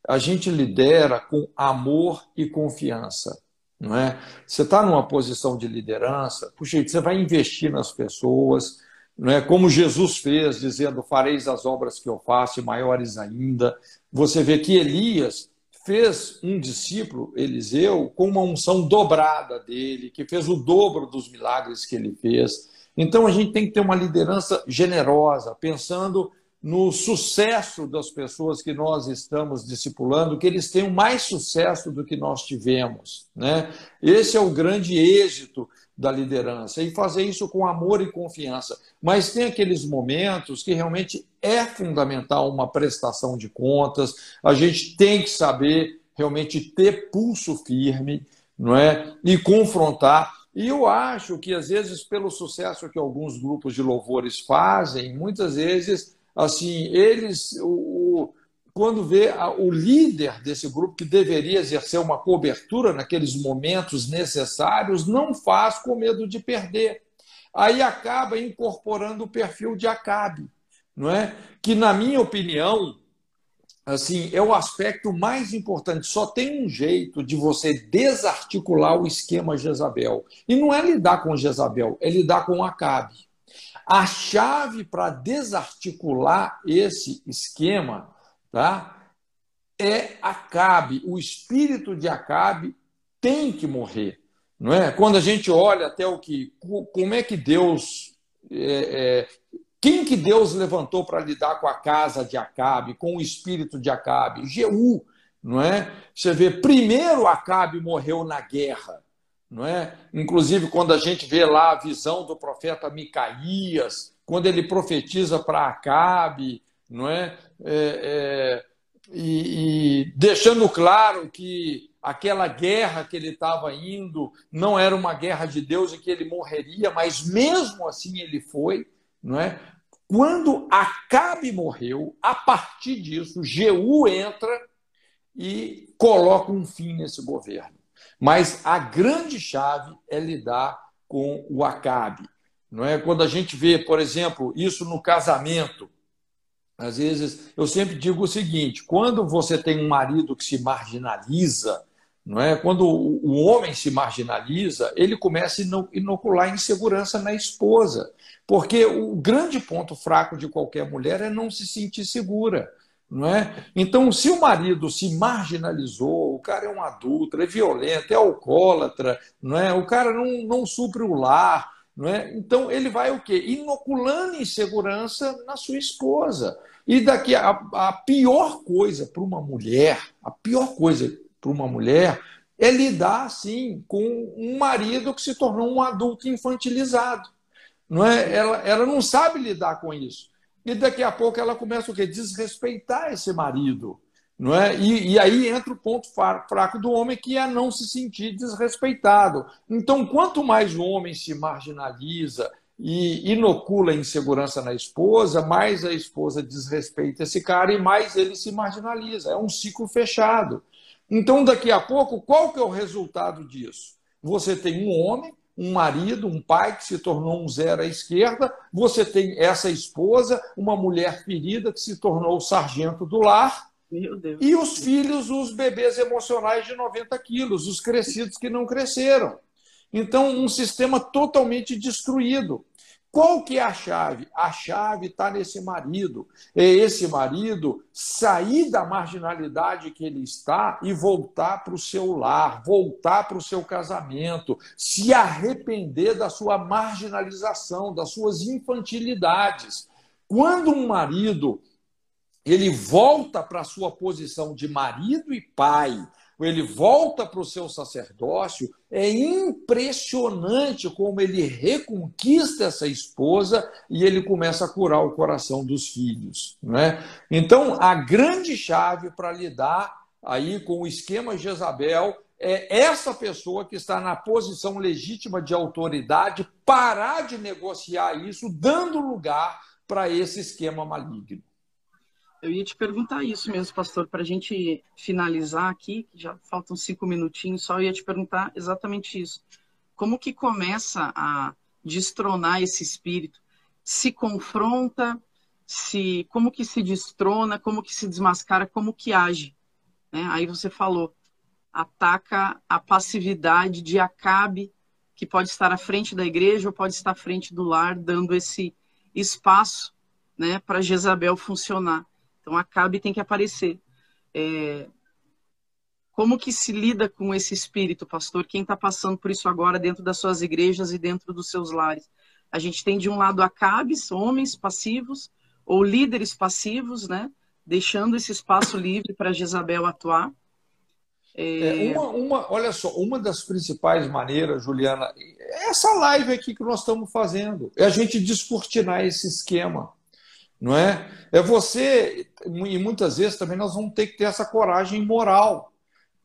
a gente lidera com amor e confiança, não é? Você está numa posição de liderança, puxa, você vai investir nas pessoas, não é? Como Jesus fez, dizendo, fareis as obras que eu faço, e maiores ainda. Você vê que Elias fez um discípulo, Eliseu, com uma unção dobrada dele, que fez o dobro dos milagres que ele fez. Então a gente tem que ter uma liderança generosa, pensando no sucesso das pessoas que nós estamos discipulando, que eles tenham mais sucesso do que nós tivemos. Né? Esse é o grande êxito da liderança e fazer isso com amor e confiança. Mas tem aqueles momentos que realmente é fundamental uma prestação de contas, a gente tem que saber realmente ter pulso firme, não é? E confrontar e eu acho que, às vezes, pelo sucesso que alguns grupos de louvores fazem, muitas vezes, assim, eles, o, quando vê o líder desse grupo, que deveria exercer uma cobertura naqueles momentos necessários, não faz com medo de perder. Aí acaba incorporando o perfil de Acabe, não é? que, na minha opinião, assim, é o aspecto mais importante. Só tem um jeito de você desarticular o esquema Jezabel. E não é lidar com Jezabel, é lidar com Acabe. A chave para desarticular esse esquema tá, é Acabe. O espírito de Acabe tem que morrer. Não é? Quando a gente olha até o que. Como é que Deus é, é, quem que Deus levantou para lidar com a casa de Acabe, com o espírito de Acabe? Jeú, não é? Você vê, primeiro Acabe morreu na guerra, não é? Inclusive quando a gente vê lá a visão do profeta Micaías, quando ele profetiza para Acabe, não é? é, é e, e deixando claro que aquela guerra que ele estava indo não era uma guerra de Deus e que ele morreria, mas mesmo assim ele foi, não é? Quando Acabe morreu, a partir disso, Jeú entra e coloca um fim nesse governo. Mas a grande chave é lidar com o Acabe. Não é? Quando a gente vê, por exemplo, isso no casamento, às vezes eu sempre digo o seguinte: quando você tem um marido que se marginaliza, não é? Quando o homem se marginaliza, ele começa a inocular insegurança na esposa. Porque o grande ponto fraco de qualquer mulher é não se sentir segura. Não é? Então, se o marido se marginalizou, o cara é um adulto, é violento, é alcoólatra, não é? o cara não, não supre o lar, não é? então ele vai o quê? Inoculando insegurança na sua esposa. E daqui a, a pior coisa para uma mulher, a pior coisa para uma mulher é lidar assim com um marido que se tornou um adulto infantilizado. Não é? ela, ela não sabe lidar com isso. E daqui a pouco ela começa o quê? Desrespeitar esse marido. Não é? E, e, aí entra o ponto fraco do homem, que é não se sentir desrespeitado. Então, quanto mais o homem se marginaliza e inocula insegurança na esposa, mais a esposa desrespeita esse cara e mais ele se marginaliza. É um ciclo fechado. Então, daqui a pouco, qual que é o resultado disso? Você tem um homem um marido, um pai que se tornou um zero à esquerda, você tem essa esposa, uma mulher ferida que se tornou o sargento do lar, e os filhos, os bebês emocionais de 90 quilos, os crescidos que não cresceram. Então, um sistema totalmente destruído. Qual que é a chave? A chave está nesse marido. É esse marido sair da marginalidade que ele está e voltar para o seu lar, voltar para o seu casamento, se arrepender da sua marginalização, das suas infantilidades. Quando um marido ele volta para a sua posição de marido e pai, ele volta para o seu sacerdócio, é impressionante como ele reconquista essa esposa e ele começa a curar o coração dos filhos. Né? Então, a grande chave para lidar aí com o esquema Jezabel é essa pessoa que está na posição legítima de autoridade parar de negociar isso, dando lugar para esse esquema maligno. Eu ia te perguntar isso mesmo, pastor, para a gente finalizar aqui, já faltam cinco minutinhos só, eu ia te perguntar exatamente isso. Como que começa a destronar esse espírito? Se confronta, se como que se destrona, como que se desmascara, como que age? Né? Aí você falou, ataca a passividade de Acabe, que pode estar à frente da igreja ou pode estar à frente do lar, dando esse espaço né, para Jezabel funcionar. Então, Acabe tem que aparecer. É... Como que se lida com esse espírito, pastor? Quem está passando por isso agora dentro das suas igrejas e dentro dos seus lares? A gente tem de um lado Acabes, homens passivos, ou líderes passivos, né? Deixando esse espaço livre para Jezabel atuar. É... É, uma, uma, olha só, uma das principais maneiras, Juliana, é essa live aqui que nós estamos fazendo, é a gente descortinar esse esquema não é? É você, e muitas vezes também nós vamos ter que ter essa coragem moral.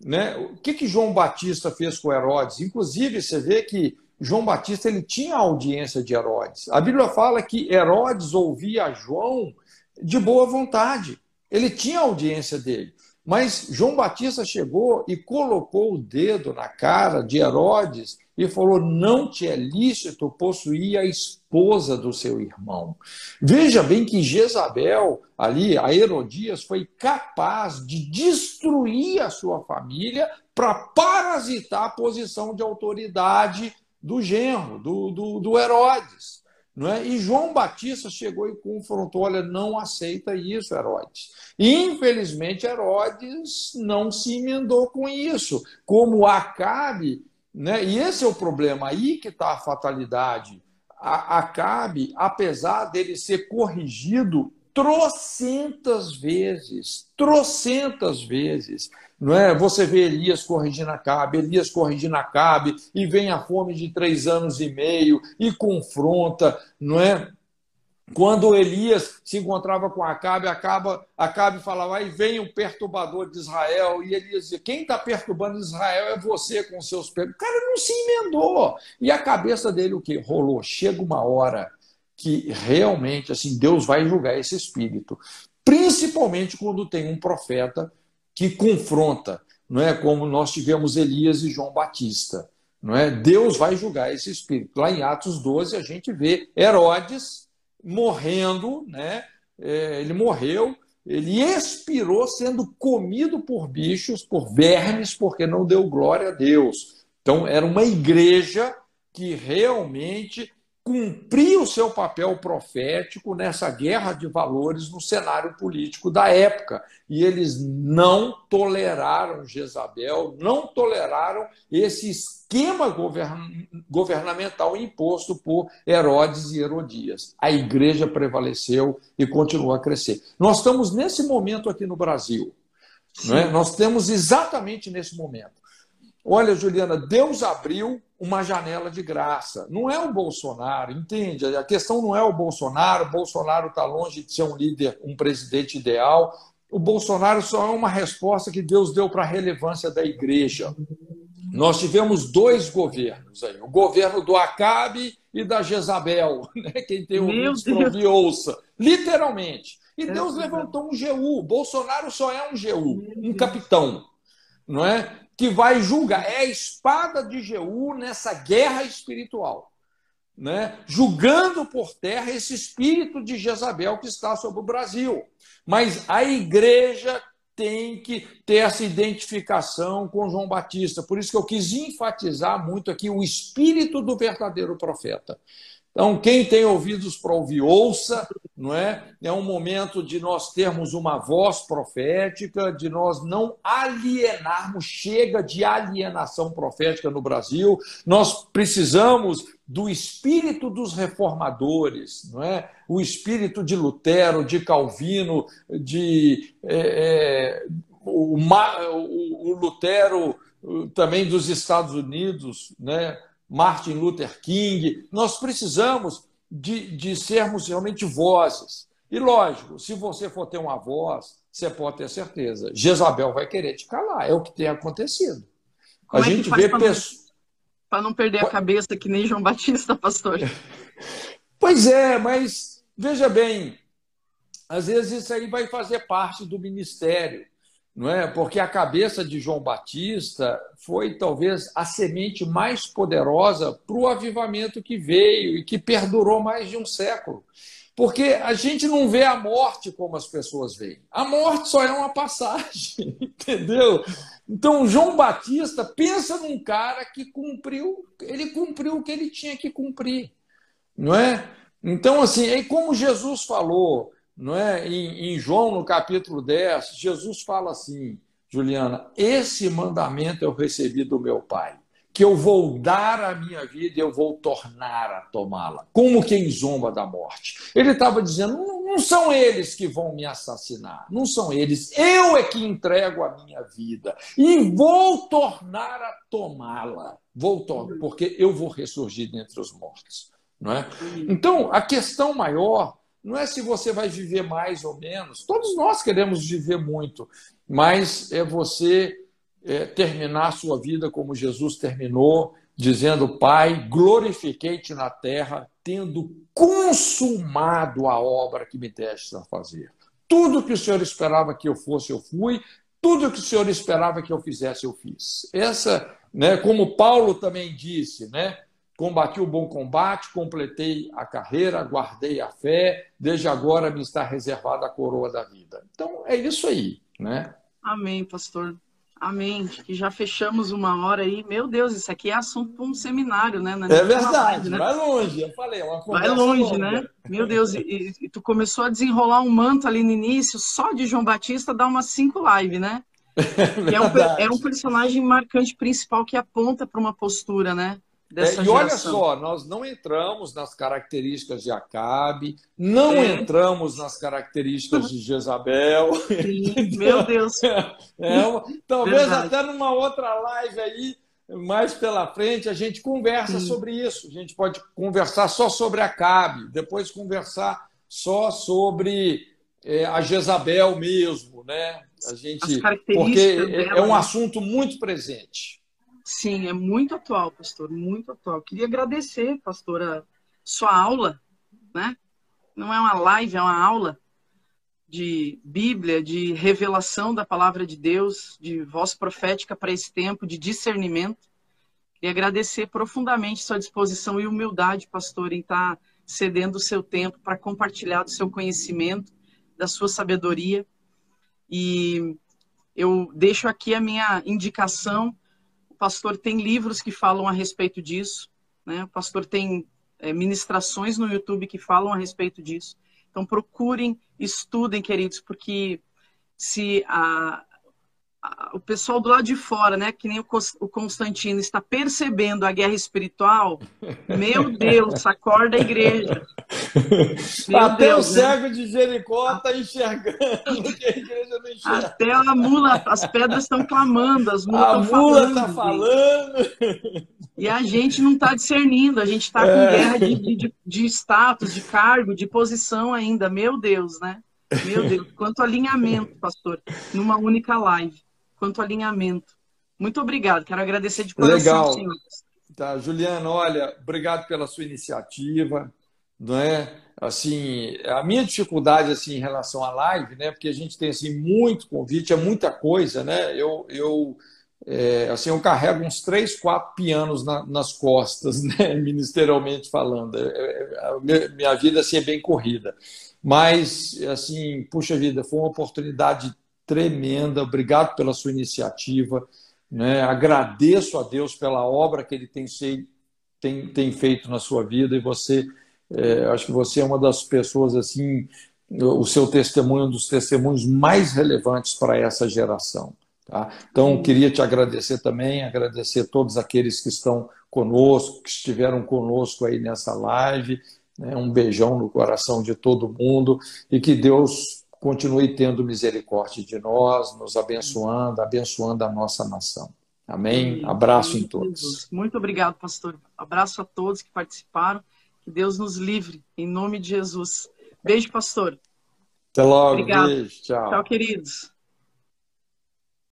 Né? O que, que João Batista fez com Herodes? Inclusive, você vê que João Batista ele tinha audiência de Herodes. A Bíblia fala que Herodes ouvia João de boa vontade. Ele tinha audiência dele. Mas João Batista chegou e colocou o dedo na cara de Herodes e falou: Não te é lícito possuir a esposa do seu irmão. Veja bem que Jezabel, ali, a Herodias, foi capaz de destruir a sua família para parasitar a posição de autoridade do genro, do, do, do Herodes. É? E João Batista chegou e confrontou: olha, não aceita isso, Herodes. E, infelizmente, Herodes não se emendou com isso. Como Acabe né? E esse é o problema, aí que está a fatalidade. A, Acabe, apesar dele ser corrigido trocentas vezes, trocentas vezes, não é? Você vê Elias corrigindo Acabe, Elias corrigindo Acabe, e vem a fome de três anos e meio, e confronta, não é? Quando Elias se encontrava com Acabe, Acabe, Acabe falava, aí vem o perturbador de Israel, e Elias dizia, quem está perturbando Israel é você com seus pecados. O cara não se emendou. E a cabeça dele o que? Rolou. Chega uma hora que realmente assim Deus vai julgar esse espírito. Principalmente quando tem um profeta que confronta, não é como nós tivemos Elias e João Batista. Não é? Deus vai julgar esse espírito. Lá em Atos 12 a gente vê Herodes morrendo, né? É, ele morreu, ele expirou sendo comido por bichos, por vermes, porque não deu glória a Deus. Então, era uma igreja que realmente cumpria o seu papel profético nessa guerra de valores no cenário político da época. E eles não toleraram Jezabel, não toleraram esse esquema govern governamental imposto por Herodes e Herodias. A igreja prevaleceu e continua a crescer. Nós estamos nesse momento aqui no Brasil. Não é? Nós temos exatamente nesse momento. Olha, Juliana, Deus abriu uma janela de graça. Não é o Bolsonaro, entende? A questão não é o Bolsonaro. O Bolsonaro está longe de ser um líder, um presidente ideal. O Bolsonaro só é uma resposta que Deus deu para a relevância da igreja. Nós tivemos dois governos aí, o governo do Acabe e da Jezabel. Né? Quem tem ouvidos para ouça. Literalmente. E é Deus levantou um GU. Bolsonaro só é um GU, um capitão. Não é? Que vai julgar. É a espada de Jeú nessa guerra espiritual. Né? julgando por terra esse espírito de Jezabel que está sobre o Brasil. Mas a igreja tem que ter essa identificação com João Batista. Por isso que eu quis enfatizar muito aqui o espírito do verdadeiro profeta. Então, quem tem ouvidos para ouvir, ouça, não é? É um momento de nós termos uma voz profética, de nós não alienarmos, chega de alienação profética no Brasil. Nós precisamos do espírito dos reformadores, não é? O espírito de Lutero, de Calvino, de é, é, o, o, Lutero também dos Estados Unidos, né? Martin Luther King. Nós precisamos de, de sermos realmente vozes. E lógico, se você for ter uma voz, você pode ter certeza. Jezabel vai querer te calar, é o que tem acontecido. Como a é gente vê pessoas. Para não perder a cabeça que nem João Batista, pastor. Pois é, mas veja bem, às vezes isso aí vai fazer parte do ministério não é? Porque a cabeça de João Batista foi talvez a semente mais poderosa para o avivamento que veio e que perdurou mais de um século. Porque a gente não vê a morte como as pessoas veem. A morte só é uma passagem, entendeu? Então, João Batista pensa num cara que cumpriu, ele cumpriu o que ele tinha que cumprir, não é? Então, assim, é como Jesus falou, não é? Em, em, João, no capítulo 10, Jesus fala assim, Juliana, esse mandamento eu recebi do meu Pai, que eu vou dar a minha vida e eu vou tornar a tomá-la, como quem zomba da morte. Ele estava dizendo, não, não são eles que vão me assassinar, não são eles, eu é que entrego a minha vida e vou tornar a tomá-la, vou tornar, porque eu vou ressurgir dentre os mortos. Não é? Então, a questão maior não é se você vai viver mais ou menos. Todos nós queremos viver muito, mas é você é, terminar a sua vida como Jesus terminou, dizendo: Pai, glorifiquei-te na terra, tendo consumado a obra que me deste a fazer. Tudo que o Senhor esperava que eu fosse, eu fui. Tudo que o Senhor esperava que eu fizesse, eu fiz. Essa, né, como Paulo também disse, né? Combati o bom combate, completei a carreira, guardei a fé, desde agora me está reservada a coroa da vida. Então, é isso aí, né? Amém, pastor. Amém. Que já fechamos uma hora aí. Meu Deus, isso aqui é assunto para um seminário, né? É verdade, né? vai longe. Eu falei, é uma Vai longe, longa. né? Meu Deus, e, e, tu começou a desenrolar um manto ali no início, só de João Batista dá umas cinco lives, né? É, é, um, é um personagem marcante principal que aponta para uma postura, né? É, e olha só, nós não entramos nas características de Acabe, não é. entramos nas características de Jezabel. Sim, meu Deus. É, talvez Verdade. até numa outra live aí, mais pela frente, a gente conversa Sim. sobre isso. A gente pode conversar só sobre Acabe, depois conversar só sobre é, a Jezabel mesmo, né? A gente, porque é, é um né? assunto muito presente. Sim, é muito atual, pastor, muito atual. Queria agradecer, pastora, sua aula, né? Não é uma live, é uma aula de Bíblia, de revelação da palavra de Deus, de voz profética para esse tempo, de discernimento. Queria agradecer profundamente sua disposição e humildade, pastor, em estar cedendo o seu tempo para compartilhar do seu conhecimento, da sua sabedoria. E eu deixo aqui a minha indicação pastor tem livros que falam a respeito disso, né? O pastor tem é, ministrações no YouTube que falam a respeito disso. Então procurem, estudem, queridos, porque se a, o pessoal do lado de fora, né, que nem o Constantino, está percebendo a guerra espiritual, meu Deus, acorda a igreja. Meu Até Deus, o né? cego né? de Jericó está enxergando que a igreja não enxerga. Até a mula, as pedras estão clamando, as mulas estão falando. A mula está falando. E a gente não está discernindo, a gente está com é. guerra de, de, de status, de cargo, de posição ainda. Meu Deus, né? Meu Deus, quanto alinhamento, pastor, numa única live quanto alinhamento. Muito obrigado, quero agradecer de coração, Legal. senhores. Tá, Juliana, olha, obrigado pela sua iniciativa, não é? Assim, a minha dificuldade assim em relação à live, né? Porque a gente tem assim muito convite, é muita coisa, né? Eu, eu é, assim, eu carrego uns três, quatro pianos na, nas costas, né? ministerialmente falando. É, é, minha vida assim é bem corrida, mas assim, puxa vida, foi uma oportunidade tremenda. Obrigado pela sua iniciativa. Né? Agradeço a Deus pela obra que Ele tem, tem, tem feito na sua vida e você, é, acho que você é uma das pessoas assim, o seu testemunho é um dos testemunhos mais relevantes para essa geração. Tá? Então, queria te agradecer também, agradecer a todos aqueles que estão conosco, que estiveram conosco aí nessa live. Né? Um beijão no coração de todo mundo e que Deus continue tendo misericórdia de nós, nos abençoando, abençoando a nossa nação. Amém? Abraço em todos. Muito obrigado, pastor. Abraço a todos que participaram. Que Deus nos livre, em nome de Jesus. Beijo, pastor. Até logo. Obrigado. Beijo. Tchau. Tchau, queridos.